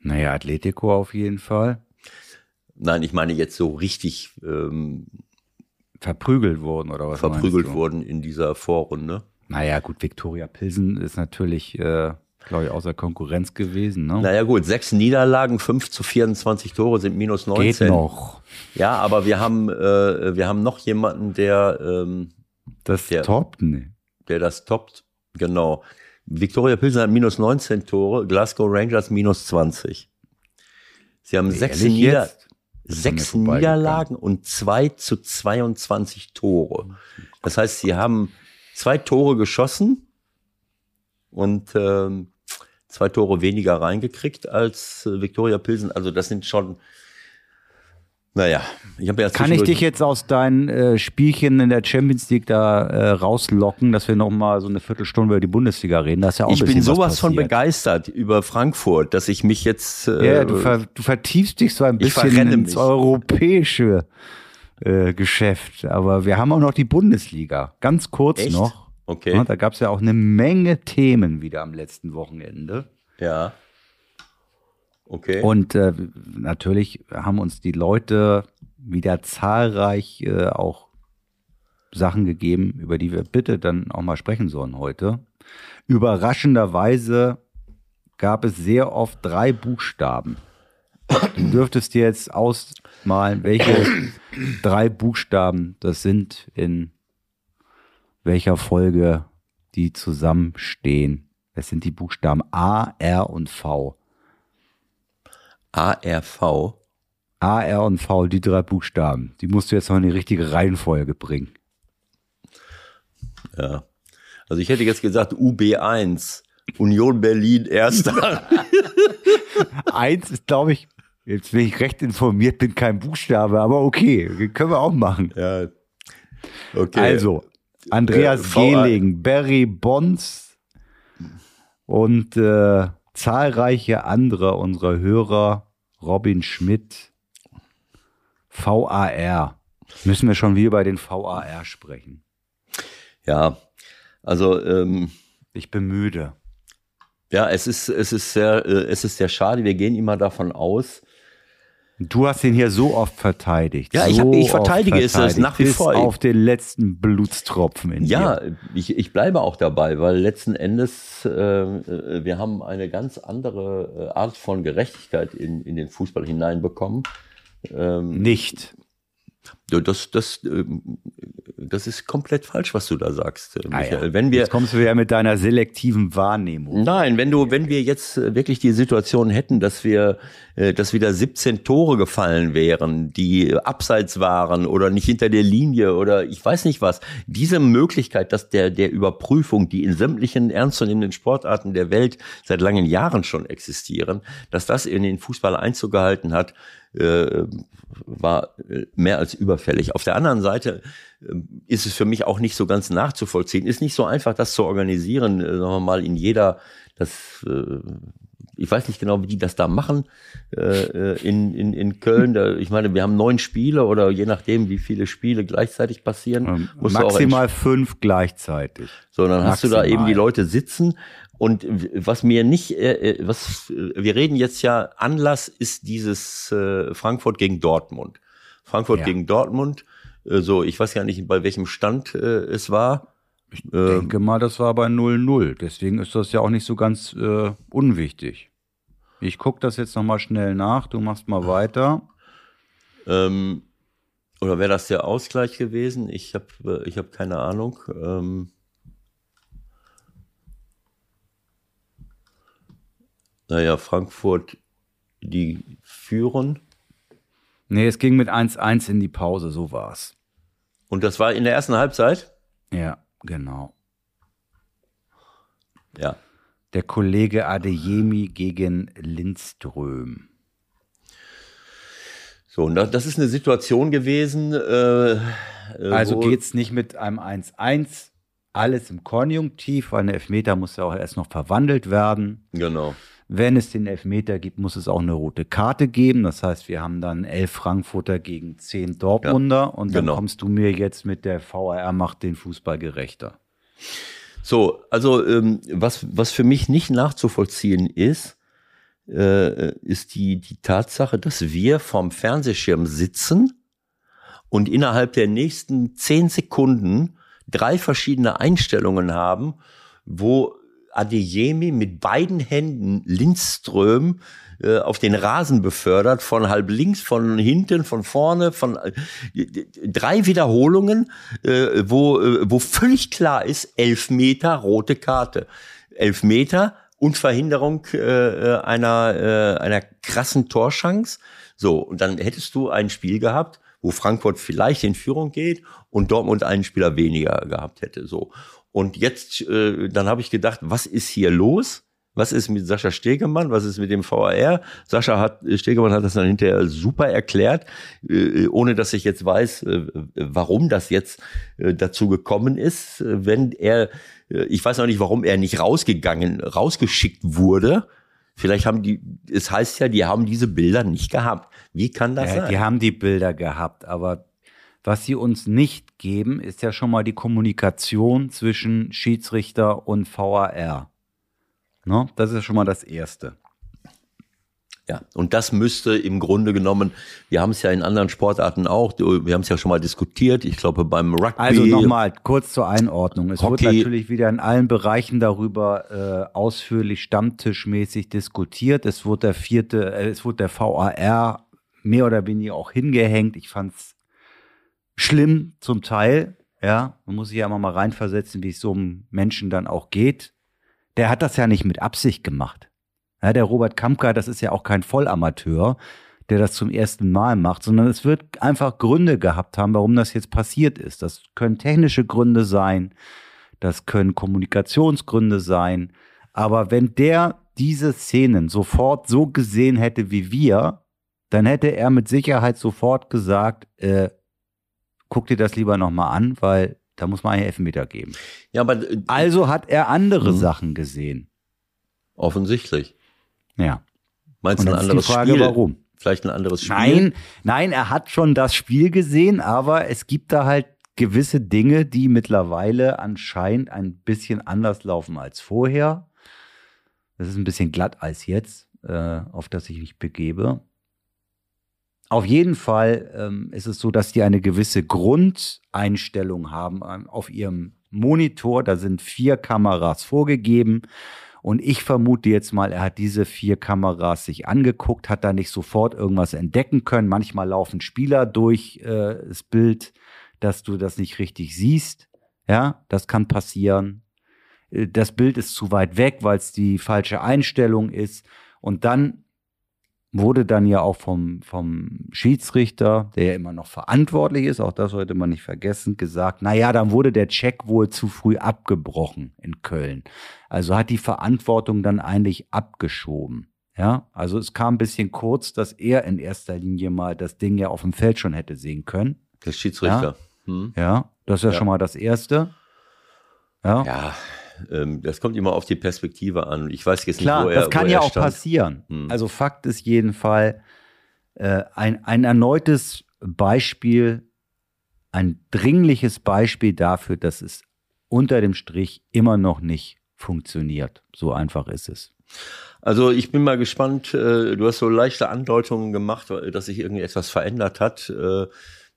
Naja, Atletico auf jeden Fall. Nein, ich meine jetzt so richtig ähm, Verprügelt wurden oder was verprügelt wurden in dieser Vorrunde. Naja, gut, Viktoria Pilsen ist natürlich, äh, glaube ich, außer Konkurrenz gewesen. Ne? Naja gut, sechs Niederlagen, fünf zu 24 Tore sind minus 19. Geht noch. Ja, aber wir haben, äh, wir haben noch jemanden, der, ähm, Das Der- Top? Nee. der das toppt. Genau. Victoria Pilsen hat minus 19 Tore, Glasgow Rangers minus 20. Sie haben sechs, Nieder sechs. Niederlagen und zwei zu 22 Tore. Das heißt, sie haben zwei Tore geschossen und ähm, zwei Tore weniger reingekriegt als äh, Victoria Pilsen. Also das sind schon, naja, ich habe ja Kann ich dich jetzt aus deinen äh, Spielchen in der Champions League da äh, rauslocken, dass wir noch mal so eine Viertelstunde über die Bundesliga reden? Da ist ja auch Ich bin sowas von begeistert über Frankfurt, dass ich mich jetzt. Äh, Ja, du, ver, du vertiefst dich so ein bisschen ins mich. europäische äh, Geschäft. Aber wir haben auch noch die Bundesliga. Ganz kurz Echt? noch. Okay. Ja, da gab es ja auch eine Menge Themen wieder am letzten Wochenende. Ja. Okay. Und äh, natürlich haben uns die Leute wieder zahlreich äh, auch Sachen gegeben, über die wir bitte dann auch mal sprechen sollen heute. Überraschenderweise gab es sehr oft drei Buchstaben. Du dürftest dir jetzt ausmalen, welche drei Buchstaben das sind, in welcher Folge die zusammenstehen. Es sind die Buchstaben A, R und V. ARV. A, R und V, die drei Buchstaben. Die musst du jetzt noch in die richtige Reihenfolge bringen. Ja. Also ich hätte jetzt gesagt UB1. Union Berlin Erster. Eins ist, glaube ich, jetzt bin ich recht informiert, bin kein Buchstabe, aber okay, können wir auch machen. ja. Okay. Also, Andreas Äh, Gehling, Barry Bonds und äh, zahlreiche andere unserer Hörer, Robin Schmidt, VAR. Müssen wir schon wieder bei den VAR sprechen. Ja. Also ähm, Ich bin müde. ja, es ist es ist sehr äh, es ist sehr schade. Wir gehen immer davon aus. Du hast ihn hier so oft verteidigt. Ja, ich so hab- ich verteidige es nach wie bis vor. auf den letzten Blutstropfen in Ja, dir. ich, ich bleibe auch dabei, weil letzten Endes äh, äh, wir haben eine ganz andere äh, Art von Gerechtigkeit in, in den Fußball hineinbekommen. Ähm, Nicht. Ja, Das, das, ähm, das ist komplett falsch, was du da sagst, äh, Ah Michael. ja. Wenn wir, Jetzt kommst du wieder mit deiner selektiven Wahrnehmung. Nein, wenn du, wenn wir jetzt äh, wirklich die Situation hätten, dass wir, äh, dass wieder 17 Tore gefallen wären, die abseits waren oder nicht hinter der Linie oder ich weiß nicht was, diese Möglichkeit, dass der, der Überprüfung, die in sämtlichen ernstzunehmenden Sportarten der Welt seit langen Jahren schon existieren, dass das in den Fußball Einzug gehalten hat, war mehr als überfällig. Auf der anderen Seite äh, ist es für mich auch nicht so ganz nachzuvollziehen. Ist nicht so einfach, das zu organisieren, äh, sagen wir mal, in jeder, das, äh, ich weiß nicht genau, wie die das da machen äh, in, in, in Köln. Da, ich meine, wir haben neun Spiele oder je nachdem, wie viele Spiele gleichzeitig passieren. Ähm, Maximal fünf gleichzeitig. so, dann hast du da Maximal. eben die Leute sitzen. Und was mir nicht, was wir reden jetzt ja, Anlass ist dieses Frankfurt gegen Dortmund. Frankfurt Ja. gegen Dortmund. Äh, so, ich weiß ja nicht, bei welchem Stand äh, es war. Ich Ähm. denke mal, das war bei 0-0. Deswegen ist das ja auch nicht so ganz äh, unwichtig. Ich gucke das jetzt nochmal schnell nach. Du machst mal weiter. Ähm, oder wäre das der Ausgleich gewesen? Ich habe ich hab keine Ahnung. Ähm, naja, Frankfurt, die führen. Nee, es ging mit 1-1 in die Pause, so war's. Und das war in der ersten Halbzeit? Ja, genau. Ja. Der Kollege Adeyemi gegen Lindström. So, und das, das ist eine Situation gewesen. Äh, äh, Also geht's nicht mit einem 1-1, alles im Konjunktiv, weil ein Elfmeter muss ja auch erst noch verwandelt werden. Genau. Wenn es den Elfmeter gibt, muss es auch eine rote Karte geben. Das heißt, wir haben dann elf Frankfurter gegen zehn Dortmunder. und dann genau. kommst du mir jetzt mit der VAR macht den Fußball gerechter. So, also ähm, was, was für mich nicht nachzuvollziehen ist, äh, ist die, die Tatsache, dass wir vorm Fernsehschirm sitzen und innerhalb der nächsten zehn Sekunden drei verschiedene Einstellungen haben, wo Adeyemi mit beiden Händen Lindström äh, auf den Rasen befördert, von halb links, von hinten, von vorne, von äh, drei Wiederholungen, äh, wo, äh, wo völlig klar ist, elf Meter rote Karte. Elf Meter und Verhinderung äh, einer, einer krassen Torschance. So, und dann hättest du ein Spiel gehabt, wo Frankfurt vielleicht in Führung geht und Dortmund einen Spieler weniger gehabt hätte. So. Und jetzt, äh, dann habe ich gedacht, was ist hier los? Was ist mit Sascha Stegemann? Was ist mit dem VAR? Sascha hat, Stegemann hat das dann hinterher super erklärt, äh, ohne dass ich jetzt weiß, äh, warum das jetzt äh, dazu gekommen ist. Äh, Wenn er, äh, ich weiß auch nicht, warum er nicht rausgegangen, rausgeschickt wurde. Vielleicht haben die, es heißt ja, die haben diese Bilder nicht gehabt. Wie kann das Äh, sein? die haben die Bilder gehabt, aber was sie uns nicht geben, ist ja schon mal die Kommunikation zwischen Schiedsrichter und VAR. Ne? Das ist schon mal das Erste. Ja, und das müsste im Grunde genommen, wir haben es ja in anderen Sportarten auch, wir haben es ja schon mal diskutiert, ich glaube beim Rugby. Also nochmal kurz zur Einordnung. Es Hockey. wird natürlich wieder in allen Bereichen darüber äh, ausführlich stammtischmäßig diskutiert. Es wurde der vierte, äh, es wurde der VAR mehr oder weniger auch hingehängt. Ich fand's schlimm zum Teil. Ja, man muss sich ja immer mal reinversetzen, wie es so einem Menschen dann auch geht. Der hat das ja nicht mit Absicht gemacht. Ja, der Robert Kampka, das ist ja auch kein Vollamateur, der das zum ersten Mal macht, sondern es wird einfach Gründe gehabt haben, warum das jetzt passiert ist. Das können technische Gründe sein, das können Kommunikationsgründe sein. Aber wenn der diese Szenen sofort so gesehen hätte wie wir, dann hätte er mit Sicherheit sofort gesagt, äh, guck dir das lieber nochmal an, weil da muss man einen Elfmeter geben. ja, aber äh, Also hat er andere Mhm. Sachen gesehen. offensichtlich. Ja. Meinst du ein die anderes Frage, Spiel? warum? Vielleicht ein anderes Spiel? Nein, nein, er hat schon das Spiel gesehen, aber es gibt da halt gewisse Dinge, die mittlerweile anscheinend ein bisschen anders laufen als vorher. Das ist ein bisschen glatt als jetzt, äh, auf das ich mich begebe. Auf jeden Fall ähm, ist es so, dass die eine gewisse Grundeinstellung haben ähm, auf ihrem Monitor. Da sind vier Kameras vorgegeben. Und ich vermute jetzt mal, er hat diese vier Kameras sich angeguckt, hat da nicht sofort irgendwas entdecken können. Manchmal laufen Spieler durch äh, das Bild dass du das nicht richtig siehst. Ja, das kann passieren. Äh, das Bild ist zu weit weg, weil es die falsche Einstellung ist. Und dann wurde dann ja auch vom, vom Schiedsrichter, der ja immer noch verantwortlich ist, auch das sollte man nicht vergessen, gesagt, na ja, dann wurde der Check wohl zu früh abgebrochen in Köln. Also hat die Verantwortung dann eigentlich abgeschoben. Ja, also es kam ein bisschen kurz, dass er in erster Linie mal das Ding ja auf dem Feld schon hätte sehen können. Der Schiedsrichter. Ja, hm. ja das ist ja, ja, schon mal das Erste. Ja. ja das kommt immer auf die Perspektive an. Ich weiß jetzt Klar, nicht, wo er das kann ja auch stand. passieren. Hm. Also Fakt ist jeden Fall äh, ein, ein erneutes Beispiel, ein dringliches Beispiel dafür, dass es unter dem Strich immer noch nicht funktioniert. So einfach ist es. Also ich bin mal gespannt, äh, du hast so leichte Andeutungen gemacht, dass sich irgendetwas verändert hat.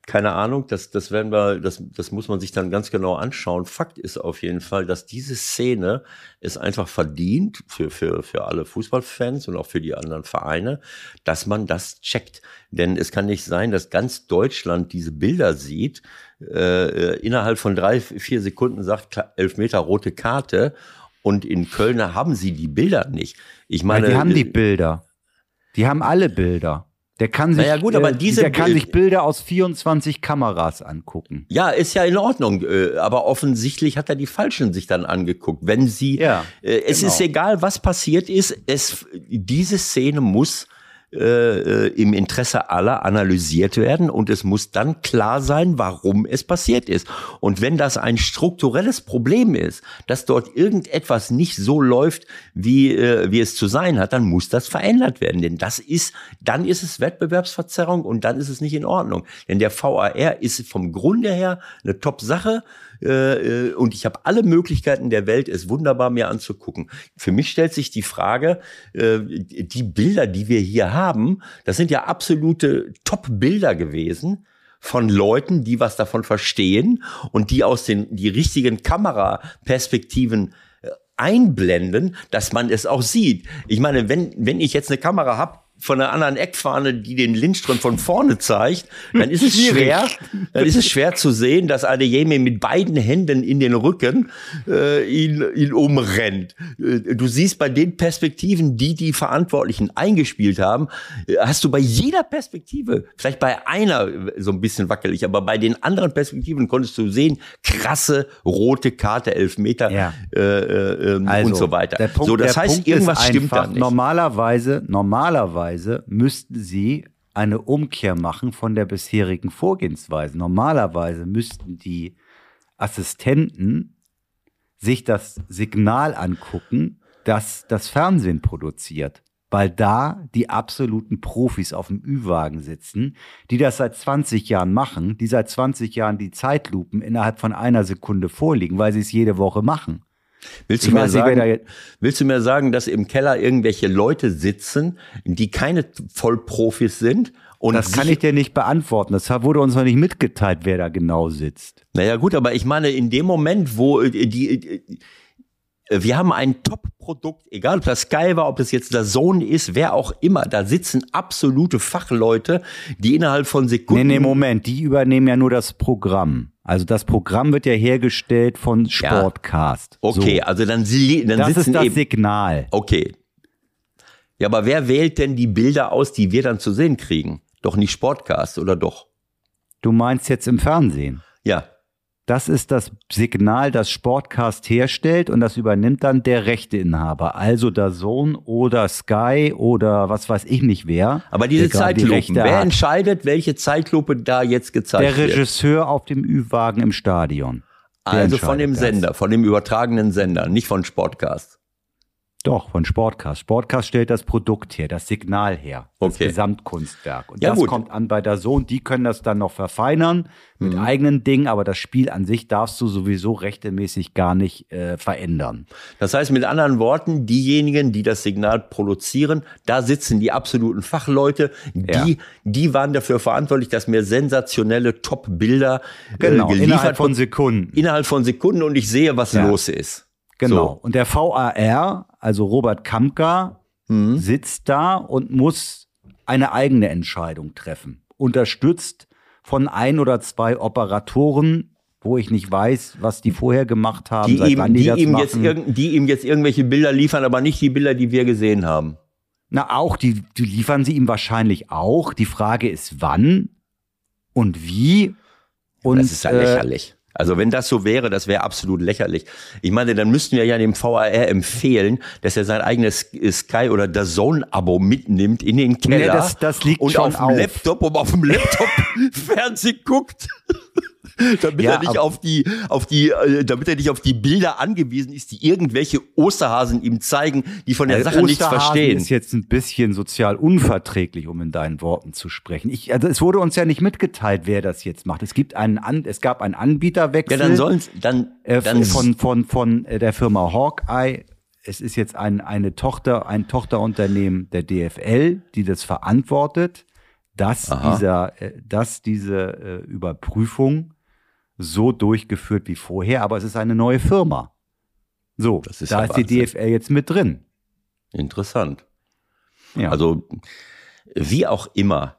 Äh, keine Ahnung, das, das werden wir, das, das muss man sich dann ganz genau anschauen. Fakt ist auf jeden Fall, dass diese Szene es einfach verdient für, für, für alle Fußballfans und auch für die anderen Vereine, dass man das checkt. Denn es kann nicht sein, dass ganz Deutschland diese Bilder sieht, äh, innerhalb von drei, vier Sekunden sagt, elf Meter rote Karte und in Köln haben sie die Bilder nicht. Ich meine, ja, die haben die Bilder. Die haben alle Bilder. Der kann sich, naja, gut, aber äh, diese, der kann sich Bilder aus 24 Kameras angucken. Ja, ist ja in Ordnung. Äh, aber offensichtlich hat er die falschen sich dann angeguckt. Wenn sie, ja, äh, es genau. ist egal, was passiert ist. Es, diese Szene muss äh, im Interesse aller analysiert werden und es muss dann klar sein, warum es passiert ist. Und wenn das ein strukturelles Problem ist, dass dort irgendetwas nicht so läuft, wie, äh, wie es zu sein hat, dann muss das verändert werden. Denn das ist, dann ist es Wettbewerbsverzerrung und dann ist es nicht in Ordnung. Denn der VAR ist vom Grunde her eine Top-Sache äh, äh, und ich habe alle Möglichkeiten der Welt, es wunderbar mir anzugucken. Für mich stellt sich die Frage, äh, die Bilder, die wir hier haben, das sind ja absolute Top-Bilder gewesen von Leuten, die was davon verstehen und die aus den die richtigen Kameraperspektiven äh, einblenden, dass man es auch sieht. Ich meine, wenn wenn ich jetzt eine Kamera habe, von einer anderen Eckfahne, die den Lindström von vorne zeigt, dann ist es schwer, dann ist es schwer zu sehen, dass Adeyemi mit beiden Händen in den Rücken äh, ihn, ihn umrennt. Äh, du siehst bei den Perspektiven, die die Verantwortlichen eingespielt haben, äh, hast du bei jeder Perspektive, vielleicht bei einer so ein bisschen wackelig, aber bei den anderen Perspektiven konntest du sehen, krasse rote Karte, Elfmeter ja. äh, äh, ähm, also, und so weiter. Punkt, so, das heißt, irgendwas stimmt da nicht. Normalerweise, normalerweise Normalerweise müssten sie eine Umkehr machen von der bisherigen Vorgehensweise. Normalerweise müssten die Assistenten sich das Signal angucken, das das Fernsehen produziert, weil da die absoluten Profis auf dem Ü-Wagen sitzen, die das seit 20 Jahren machen, die seit 20 Jahren die Zeitlupen innerhalb von einer Sekunde vorliegen, weil sie es jede Woche machen. Willst du, mir sagen, willst du mir sagen, dass im Keller irgendwelche Leute sitzen, die keine Vollprofis sind? Und das kann ich dir nicht beantworten. Das wurde uns noch nicht mitgeteilt, wer da genau sitzt. Naja gut, aber ich meine, in dem Moment, wo äh, die, äh, wir haben ein Top-Produkt, egal ob das Sky war, ob das jetzt der Zone ist, wer auch immer, da sitzen absolute Fachleute, die innerhalb von Sekunden. Nee, nee, Moment, die übernehmen ja nur das Programm. Also das Programm wird ja hergestellt von Sportcast. Ja. Okay, so. also dann, sie, dann das sitzen ist das eben, Signal. Okay. Ja, aber wer wählt denn die Bilder aus, die wir dann zu sehen kriegen? Doch nicht Sportcast, oder doch? Du meinst jetzt im Fernsehen? Ja. Das ist das Signal, das Sportcast herstellt und das übernimmt dann der Rechteinhaber, also der Sohn oder Sky oder was weiß ich nicht wer. Aber diese Zeitlupen, die wer hat. entscheidet, welche Zeitlupe da jetzt gezeigt wird? Der Regisseur wird? auf dem Ü-Wagen im Stadion. Also von dem Sender, das. von dem übertragenen Sender, nicht von Sportcast. Doch, von Sportcast. Sportcast stellt das Produkt her, das Signal her, das okay. Gesamtkunstwerk. Und ja, das gut. kommt an bei der Sohn. Die können das dann noch verfeinern mit mhm. eigenen Dingen, aber das Spiel an sich darfst du sowieso rechtmäßig gar nicht äh, verändern. Das heißt mit anderen Worten, diejenigen, die das Signal produzieren, da sitzen die absoluten Fachleute, die, ja. die waren dafür verantwortlich, dass mir sensationelle Top-Bilder äh, genau, äh, geliefert innerhalb von Sekunden. Innerhalb von Sekunden und ich sehe, was ja. los ist. Genau. So. Und der VAR, also Robert Kamka, mhm. sitzt da und muss eine eigene Entscheidung treffen. Unterstützt von ein oder zwei Operatoren, wo ich nicht weiß, was die vorher gemacht haben, Die, ihm, die, das ihm jetzt die ihm jetzt irgendwelche Bilder liefern, aber nicht die Bilder, die wir gesehen haben. Na, auch, die, die liefern sie ihm wahrscheinlich auch. Die Frage ist, wann und wie. Und, das ist ja äh, lächerlich. Also wenn das so wäre, das wäre absolut lächerlich. Ich meine, dann müssten wir ja dem VAR empfehlen, dass er sein eigenes Sky oder der Zone-Abo mitnimmt in den Keller Nee, das- das liegt und schon auf dem. Laptop, um auf dem Laptop Fernsehen guckt. damit Ja, er nicht auf die, auf die, äh, damit er nicht auf die Bilder angewiesen ist, die irgendwelche Osterhasen ihm zeigen, die von der Äh, Sache nichts verstehen. ist jetzt ein bisschen sozial unverträglich, um in deinen Worten zu sprechen. Ich, also es wurde uns ja nicht mitgeteilt, wer das jetzt macht. Es gibt einen, An es gab einen Anbieterwechsel. ja, dann sollen dann, äh, dann von, von, von äh, der Firma Hawkeye. Es ist jetzt ein, eine Tochter, ein Tochterunternehmen der DFL, die das verantwortet, dass Aha. dieser, äh, dass diese äh, Überprüfung so durchgeführt wie vorher, aber es ist eine neue Firma. So, Das ist da ist die Wahnsinn. DFL jetzt mit drin. interessant. Ja. Also wie auch immer,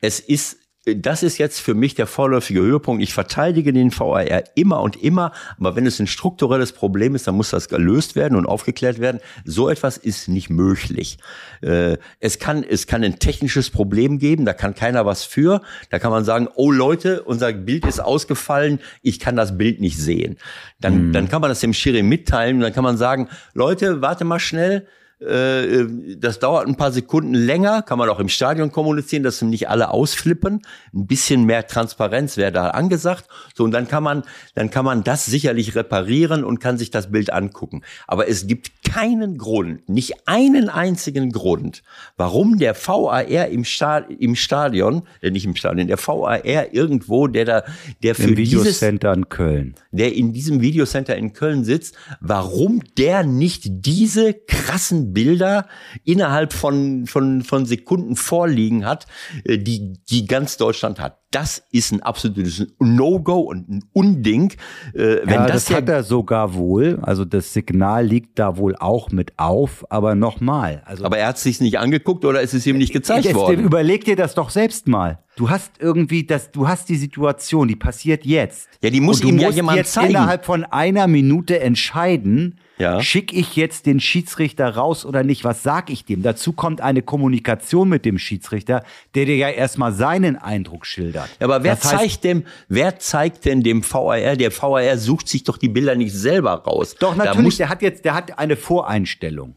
es ist, das ist jetzt für mich der vorläufige Höhepunkt. Ich verteidige den VAR immer und immer, aber wenn es ein strukturelles Problem ist, dann muss das gelöst werden und aufgeklärt werden. So etwas ist nicht möglich. Äh, es kann, es kann ein technisches Problem geben, da kann keiner was für. Da kann man sagen, oh Leute, unser Bild ist ausgefallen, ich kann das Bild nicht sehen. Dann, dann kann man das dem Schiri mitteilen und dann kann man sagen, Leute, warte mal schnell, das dauert ein paar Sekunden länger, kann man auch im Stadion kommunizieren, dass nicht alle ausflippen. Ein bisschen mehr Transparenz wäre da angesagt. So, und dann kann man, dann kann man das sicherlich reparieren und kann sich das Bild angucken. Aber es gibt keinen Grund, nicht einen einzigen Grund, warum der VAR im, Sta im Stadion, äh, nicht im Stadion, der VAR irgendwo, der da, der für Im dieses, Videocenter in Köln. der in diesem Videocenter in Köln sitzt, warum der nicht diese krassen Bilder innerhalb von, von, von Sekunden vorliegen hat, äh, die, die ganz Deutschland hat. Das ist ein absolutes No-Go und ein Unding. Äh, Wenn ja, das, das, hat er sogar wohl. Also das Signal liegt da wohl auch mit auf. Aber nochmal. Also aber er hat es sich nicht angeguckt oder ist es ihm nicht gezeigt Jetzt, worden? Überleg dir das doch selbst mal. Du hast irgendwie das, du hast die Situation, die passiert jetzt. Ja, die muss ihm ja jemand jetzt zeigen. innerhalb von einer Minute entscheiden, Ja. schicke ich jetzt den Schiedsrichter raus oder nicht? Was sag ich dem? Dazu kommt eine Kommunikation mit dem Schiedsrichter, der dir ja erstmal seinen Eindruck schildert. Ja, aber wer Das heißt, zeigt dem, wer zeigt denn dem VAR? Der VAR sucht sich doch die Bilder nicht selber raus. Doch, natürlich, der hat jetzt, der hat eine Voreinstellung.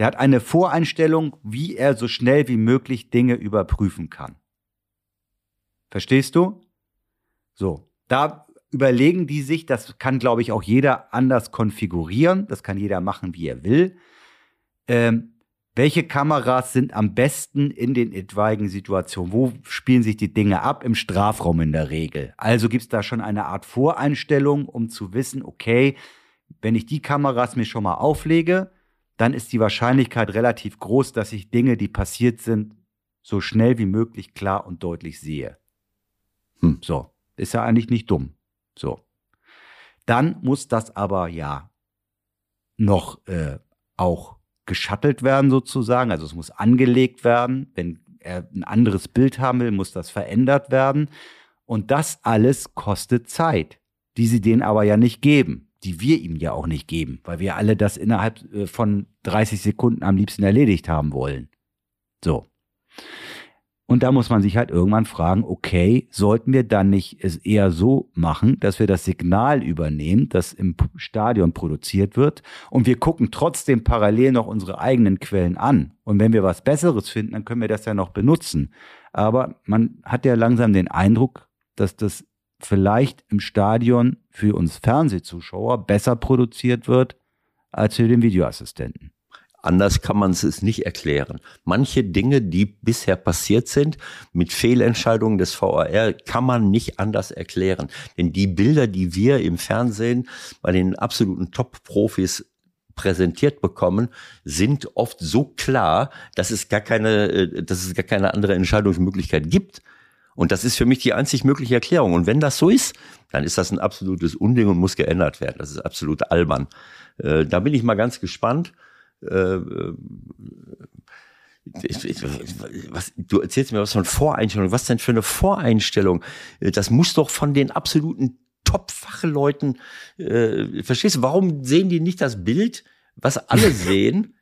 Der hat eine Voreinstellung, wie er so schnell wie möglich Dinge überprüfen kann. Verstehst du? So, da überlegen die sich, das kann, glaube ich, auch jeder anders konfigurieren. Das kann jeder machen, wie er will. Ähm, welche Kameras sind am besten in den etwaigen Situationen? Wo spielen sich die Dinge ab? Im Strafraum in der Regel. Also gibt es da schon eine Art Voreinstellung, um zu wissen, okay, wenn ich die Kameras mir schon mal auflege, dann ist die Wahrscheinlichkeit relativ groß, dass ich Dinge, die passiert sind, so schnell wie möglich klar und deutlich sehe. Hm. So, ist ja eigentlich nicht dumm. So. Dann muss das aber ja noch äh, auch geschattelt werden sozusagen. Also es muss angelegt werden. Wenn er ein anderes Bild haben will, muss das verändert werden. Und das alles kostet Zeit, die sie denen aber ja nicht geben, die wir ihm ja auch nicht geben, weil wir alle das innerhalb äh, von 30 Sekunden am liebsten erledigt haben wollen. So. Und da muss man sich halt irgendwann fragen, okay, sollten wir dann nicht es eher so machen, dass wir das Signal übernehmen, das im Stadion produziert wird und wir gucken trotzdem parallel noch unsere eigenen Quellen an. Und wenn wir was Besseres finden, dann können wir das ja noch benutzen. Aber man hat ja langsam den Eindruck, dass das vielleicht im Stadion für uns Fernsehzuschauer besser produziert wird als für den Videoassistenten. Anders kann man es nicht erklären. Manche Dinge, die bisher passiert sind, mit Fehlentscheidungen des VAR, kann man nicht anders erklären. Denn die Bilder, die wir im Fernsehen bei den absoluten Top-Profis präsentiert bekommen, sind oft so klar, dass es gar keine, äh, dass es gar keine andere Entscheidungsmöglichkeit gibt. Und das ist für mich die einzig mögliche Erklärung. Und wenn das so ist, dann ist das ein absolutes Unding und muss geändert werden. Das ist absolut albern. Äh, da bin ich mal ganz gespannt. Äh, was, du erzählst mir was von Voreinstellung. Was denn für eine Voreinstellung? Das muss doch von den absoluten Top-Fachleuten, äh, verstehst du, warum sehen die nicht das Bild, was alle sehen?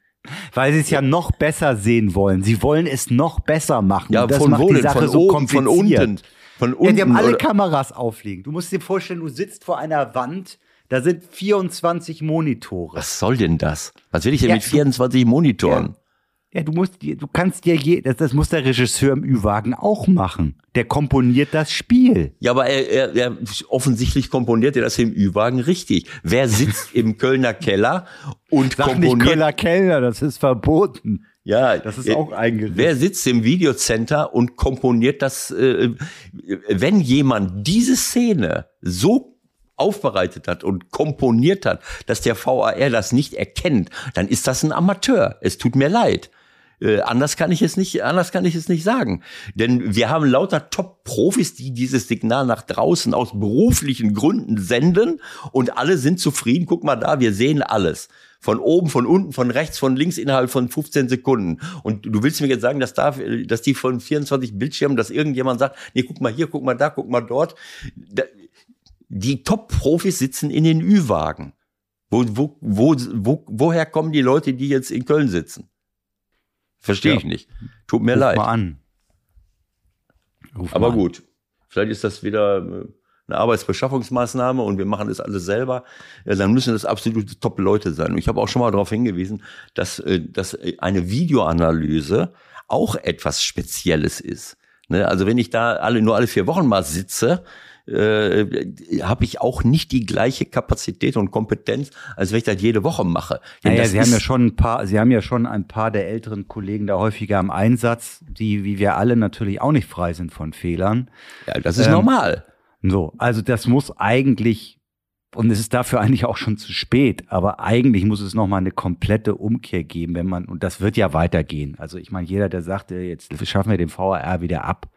Weil sie es ja noch besser sehen wollen. Sie wollen es noch besser machen. Ja, das von macht wo die? Sache Von so oben, von unten. Von Ja, unten. die haben alle oder- Kameras aufliegen. Du musst dir vorstellen, du sitzt vor einer Wand, da sind 24 Monitore. was soll denn das? Was will ich denn Ja, mit du- 24 Monitoren? Ja, du musst du kannst dir je, das, das muss der Regisseur im Ü-Wagen auch machen. Der komponiert das Spiel. Ja, aber er, er, er offensichtlich komponiert er das im Ü-Wagen richtig. Wer sitzt im Kölner Keller und Sag nicht komponiert? Köller Kellner, das ist verboten. ja, Das ist äh, auch eingerichtet. Wer sitzt im Videocenter und komponiert das? Äh, wenn jemand diese Szene so aufbereitet hat und komponiert hat, dass der VAR das nicht erkennt, dann ist das ein Amateur. Es tut mir leid. Äh, anders kann ich es nicht, anders kann ich es nicht sagen. Denn wir haben lauter Top-Profis, die dieses Signal nach draußen aus beruflichen Gründen senden und alle sind zufrieden. Guck mal da, wir sehen alles. Von oben, von unten, von rechts, von links innerhalb von 15 Sekunden. Und du willst mir jetzt sagen, dass da, dass die von 24 Bildschirmen, dass irgendjemand sagt, nee, guck mal hier, guck mal da, guck mal dort. Die Top-Profis sitzen in den Ü-Wagen. Wo, wo, wo, wo, woher kommen die Leute, die jetzt in Köln sitzen? Verstehe Ja. ich nicht. Tut mir Ruf leid. mal an. Ruf Aber mal an. gut, vielleicht ist das wieder äh, eine Arbeitsbeschaffungsmaßnahme und wir machen das alles selber. Ja, dann müssen das absolute Top-Leute sein. Und ich habe auch schon mal darauf hingewiesen, dass, äh, dass äh, eine Videoanalyse auch etwas Spezielles ist. Ne? Also wenn ich da alle nur alle vier Wochen mal sitze, äh, habe ich auch nicht die gleiche Kapazität und Kompetenz, als wenn ich das jede Woche mache. Denn Naja, Sie haben ja schon ein paar, Sie haben ja schon ein paar der älteren Kollegen da häufiger im Einsatz, die, wie wir alle, natürlich auch nicht frei sind von Fehlern. ja, das ist ähm, normal. So, also das muss eigentlich, und es ist dafür eigentlich auch schon zu spät, aber eigentlich muss es nochmal eine komplette Umkehr geben, wenn man, und das wird ja weitergehen. Also ich meine, jeder, der sagt, äh, jetzt schaffen wir den VAR wieder ab,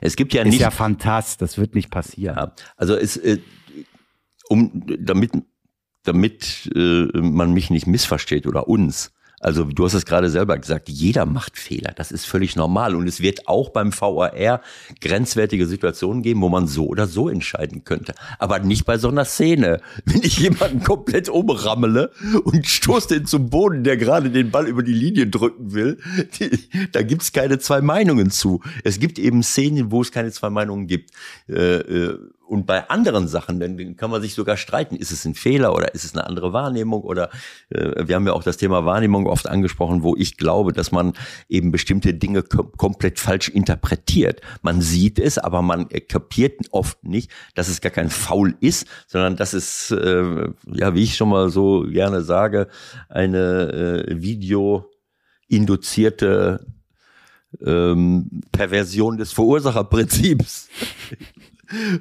Es gibt ja ist nicht ja fantastisch, das wird nicht passieren. Ja, also es, äh, um damit damit äh, man mich nicht missversteht oder uns. Also du hast es gerade selber gesagt, jeder macht Fehler. Das ist völlig normal. Und es wird auch beim VAR grenzwertige Situationen geben, wo man so oder so entscheiden könnte. Aber nicht bei so einer Szene. Wenn ich jemanden komplett umrammele und stoße den zum Boden, der gerade den Ball über die Linie drücken will, die, da gibt's keine zwei Meinungen zu. Es gibt eben Szenen, wo es keine zwei Meinungen gibt. Äh, äh, und bei anderen Sachen, dann kann man sich sogar streiten, ist es ein Fehler oder ist es eine andere Wahrnehmung oder äh, wir haben ja auch das Thema Wahrnehmung oft angesprochen, wo ich glaube, dass man eben bestimmte Dinge kom komplett falsch interpretiert. Man sieht es, aber man äh, kapiert oft nicht, dass es gar kein Foul ist, sondern dass es, äh, ja, wie ich schon mal so gerne sage, eine äh, Video induzierte ähm, Perversion des Verursacherprinzips.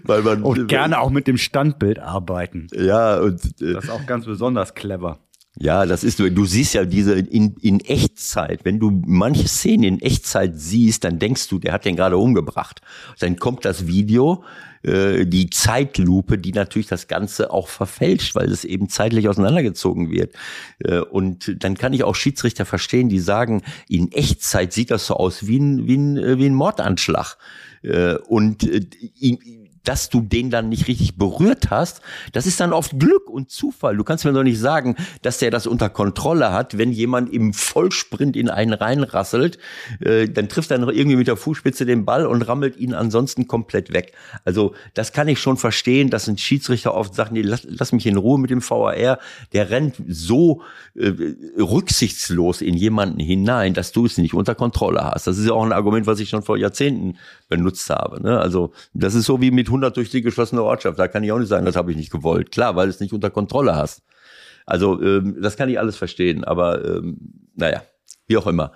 Weil man Und gerne auch mit dem Standbild arbeiten. ja und äh, Das ist auch ganz besonders clever. ja, das ist du siehst ja diese in, in Echtzeit, wenn du manche Szenen in Echtzeit siehst, dann denkst du, der hat den gerade umgebracht. Dann kommt das Video, äh, die Zeitlupe, die natürlich das Ganze auch verfälscht, weil es eben zeitlich auseinandergezogen wird. Äh, und dann kann ich auch Schiedsrichter verstehen, die sagen, in Echtzeit sieht das so aus wie ein, wie ein, äh, wie ein Mordanschlag. Äh, und äh, ihn- dass du den dann nicht richtig berührt hast, das ist dann oft Glück und Zufall. Du kannst mir doch nicht sagen, dass der das unter Kontrolle hat, wenn jemand im Vollsprint in einen reinrasselt, äh, dann trifft er noch irgendwie mit der Fußspitze den Ball und rammelt ihn ansonsten komplett weg. Also das kann ich schon verstehen, dass ein Schiedsrichter oft sagt, nee, lass, lass mich in Ruhe mit dem VAR, der rennt so äh, rücksichtslos in jemanden hinein, dass du es nicht unter Kontrolle hast. Das ist ja auch ein Argument, was ich schon vor Jahrzehnten benutzt habe. Ne? Also das ist so wie mit 100 durch die geschlossene Ortschaft. Da kann ich auch nicht sagen, das habe ich nicht gewollt. Klar, weil du es nicht unter Kontrolle hast. Also ähm, das kann ich alles verstehen, aber ähm, naja, wie auch immer.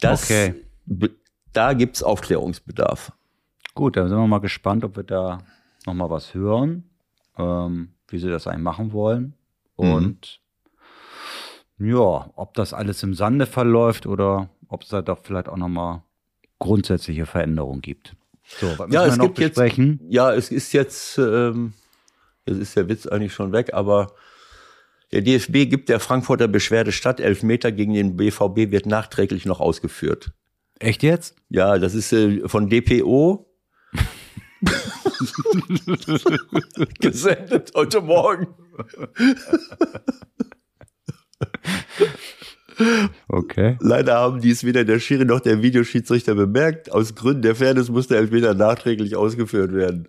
Das, Okay. Da gibt's Aufklärungsbedarf. Gut, dann sind wir mal gespannt, ob wir da nochmal was hören, ähm, wie sie das eigentlich machen wollen. Und ja, ob das alles im Sande verläuft oder ob es da doch vielleicht auch nochmal grundsätzliche Veränderungen gibt. So, was Ja, es gibt jetzt, besprechen? ja, es ist jetzt, ähm, es ist der Witz eigentlich schon weg, aber Der DFB gibt der Frankfurter Beschwerde statt. Elfmeter gegen den BVB wird nachträglich noch ausgeführt. Echt jetzt? Ja, das ist äh, von DPO. Gesendet heute Morgen. Okay. Leider haben dies weder der Schiri noch der Videoschiedsrichter bemerkt. Aus Gründen der Fairness muss der Elfmeter nachträglich ausgeführt werden.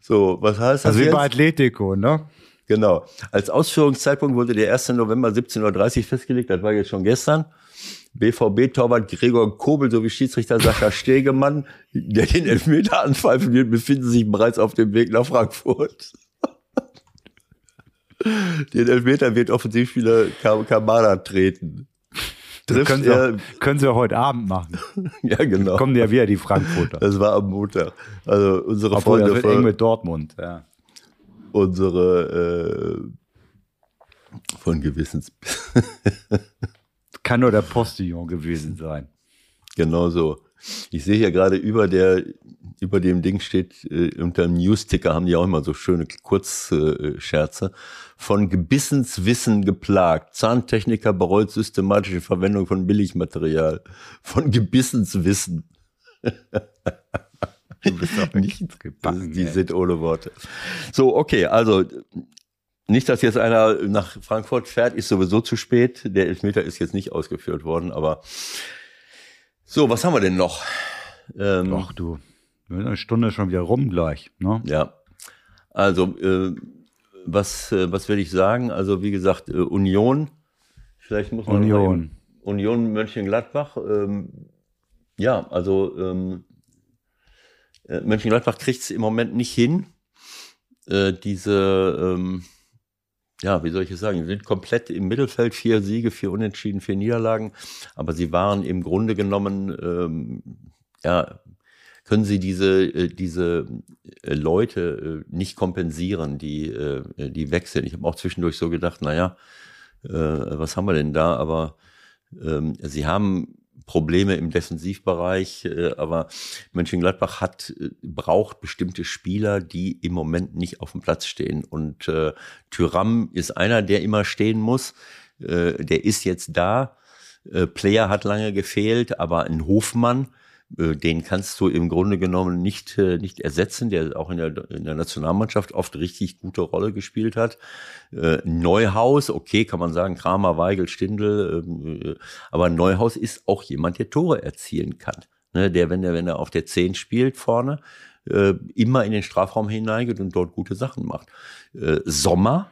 So, was heißt das Also wie bei Atletico, ne? Genau. Als Ausführungszeitpunkt wurde der 1. November 17.30 Uhr festgelegt. Das war jetzt schon gestern. BVB-Torwart Gregor Kobel sowie Schiedsrichter Sascha Stegemann, der den Elfmeter anpfeifen wird, befinden sich bereits auf dem Weg nach Frankfurt. Den Elfmeter wird Offensivspieler Kam- Kamada treten. Trifft Können sie, er, auch, können sie heute Abend machen. ja genau. Kommen ja wieder die Frankfurter. Das war am Montag. Also unsere Obwohl, das Freunde wird eng mit Dortmund. Ja. unsere äh, von Gewissens. Kann nur der Postillon gewesen sein. Genau so. Ich sehe hier gerade über der, über dem Ding steht, äh, unter dem News-Ticker haben die auch immer so schöne Kurzscherze. Von Gebissenswissen geplagt. Zahntechniker bereut systematische Verwendung von Billigmaterial. Von Gebissenswissen. Du bist doch Nicht, gebacken, die sind ohne Worte. So, okay, also nicht, dass jetzt einer nach Frankfurt fährt, ist sowieso zu spät. Der Elfmeter ist jetzt nicht ausgeführt worden, aber so, was haben wir denn noch? Ähm, Ach du, eine Stunde schon wieder rum gleich. Ne? Ja, also äh, was, äh, was will ich sagen? Also wie gesagt, äh, Union, vielleicht muss man Union. Union Mönchengladbach, ähm, ja, also ähm, äh, Mönchengladbach kriegt es im Moment nicht hin. Äh, diese, ähm, ja, wie soll ich es sagen, sie sind komplett im Mittelfeld, vier Siege, vier Unentschieden, vier Niederlagen, aber sie waren im Grunde genommen, ähm, ja, können sie diese, äh, diese äh, Leute äh, nicht kompensieren, die, die wechseln. Ich habe auch zwischendurch so gedacht, naja, was haben wir denn da? Aber ähm, sie haben Probleme im Defensivbereich, aber Mönchengladbach hat, braucht bestimmte Spieler, die im Moment nicht auf dem Platz stehen. Und äh, Tyram ist einer, der immer stehen muss. Äh, der ist jetzt da. Player hat lange gefehlt, aber ein Hofmann, den kannst du im Grunde genommen nicht, äh, nicht ersetzen, der auch in der, in der Nationalmannschaft oft richtig gute Rolle gespielt hat. Äh, Neuhaus, okay, kann man sagen, Kramer, Weigel, Stindl, ähm, äh, aber Neuhaus ist auch jemand, der Tore erzielen kann. Ne, der, wenn er, wenn er auf der 10 spielt vorne, äh, immer in den Strafraum hineingeht und dort gute Sachen macht. Äh, Sommer,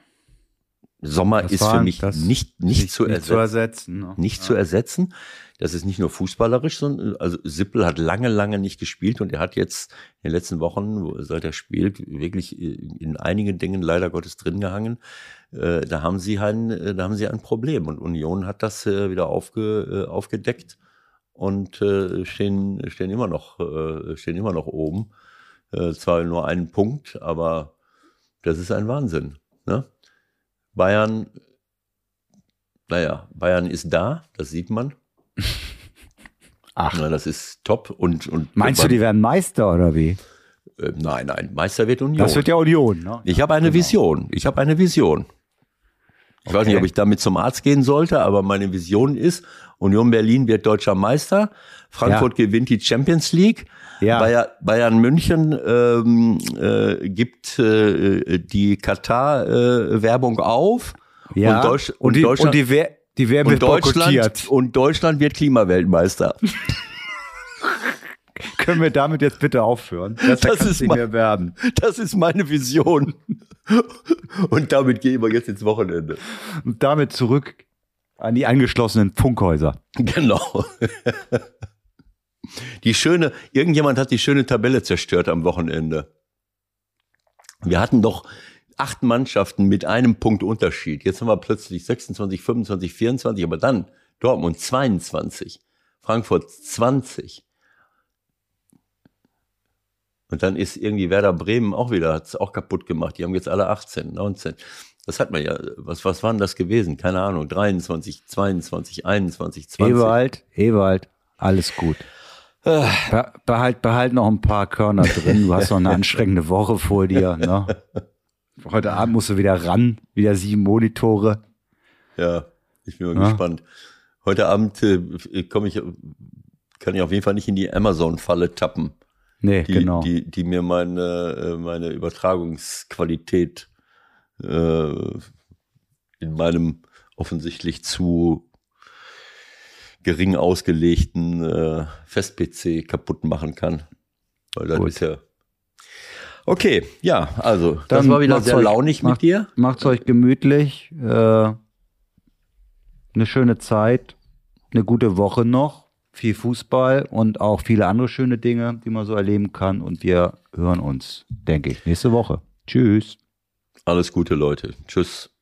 Sommer Das ist für mich das nicht, nicht, zu nicht ersetzen zu ersetzen. Ne? nicht ja. zu ersetzen. Das ist nicht nur fußballerisch, sondern also Sippel hat lange, lange nicht gespielt und er hat jetzt in den letzten Wochen, wo- seit er spielt, wirklich in einigen Dingen leider Gottes drin gehangen. Äh, da haben sie ein, äh, da haben sie ein Problem und Union hat das äh, wieder aufge, aufgedeckt und stehen, stehen immer noch, stehen immer noch oben. Zwar nur einen Punkt, aber das ist ein Wahnsinn. Ne? Bayern naja, Bayern ist da, das sieht man. Ach, Na, das ist top. Und, und meinst du, die werden Meister oder wie? Äh, nein, nein, Meister wird Union. Das wird ja Union. Ne? ich habe eine Vision. Ich habe eine Vision. Ich weiß nicht, ob ich damit zum Arzt gehen sollte, aber meine Vision ist, Union Berlin wird deutscher Meister, Frankfurt gewinnt die Champions League, Ja. Bayer, Bayern München ähm, äh, gibt äh, die Katar-Werbung auf Ja. und, Deutsch, und, die, Deutschland, und die, Wer die Werbung und Deutschland, und Deutschland wird Klimaweltmeister. Können wir damit jetzt bitte aufhören? Das, ist nicht mehr werden. Das ist meine Vision. Und damit gehen wir jetzt ins Wochenende. Und damit zurück an die angeschlossenen Funkhäuser. Genau. Die schöne, irgendjemand hat die schöne Tabelle zerstört am Wochenende. Wir hatten doch acht Mannschaften mit einem Punkt Unterschied. Jetzt haben wir plötzlich 26, 25, 24, aber dann Dortmund 22, Frankfurt 20. Und dann ist irgendwie Werder Bremen auch wieder, hat es auch kaputt gemacht. Die haben jetzt alle 18, 19. Das hat man ja, was, was waren das gewesen? Keine Ahnung, 23, 22, 21, 20. Ewald, Ewald, alles gut. Be behalt, behalt noch ein paar Körner drin. Du hast noch eine anstrengende Woche vor dir. Ne? Heute Abend musst du wieder ran, wieder sieben Monitore. Ja, ich bin mal Ja. gespannt. Heute Abend äh, komme ich, kann ich auf jeden Fall nicht in die Amazon-Falle tappen, Nee, die, genau. die, die mir meine, äh, meine Übertragungsqualität äh, in meinem offensichtlich zu gering ausgelegten äh, Fest-PC kaputt machen kann. Weil das Gut. ist ja. Okay, ja, also, das Dann war wieder sehr euch- launig macht- mit dir. Macht's euch gemütlich. Äh, eine schöne Zeit. Eine gute Woche noch. Viel Fußball und auch viele andere schöne Dinge, die man so erleben kann. Und wir hören uns, denke ich, nächste Woche. Tschüss. Alles Gute, Leute. Tschüss.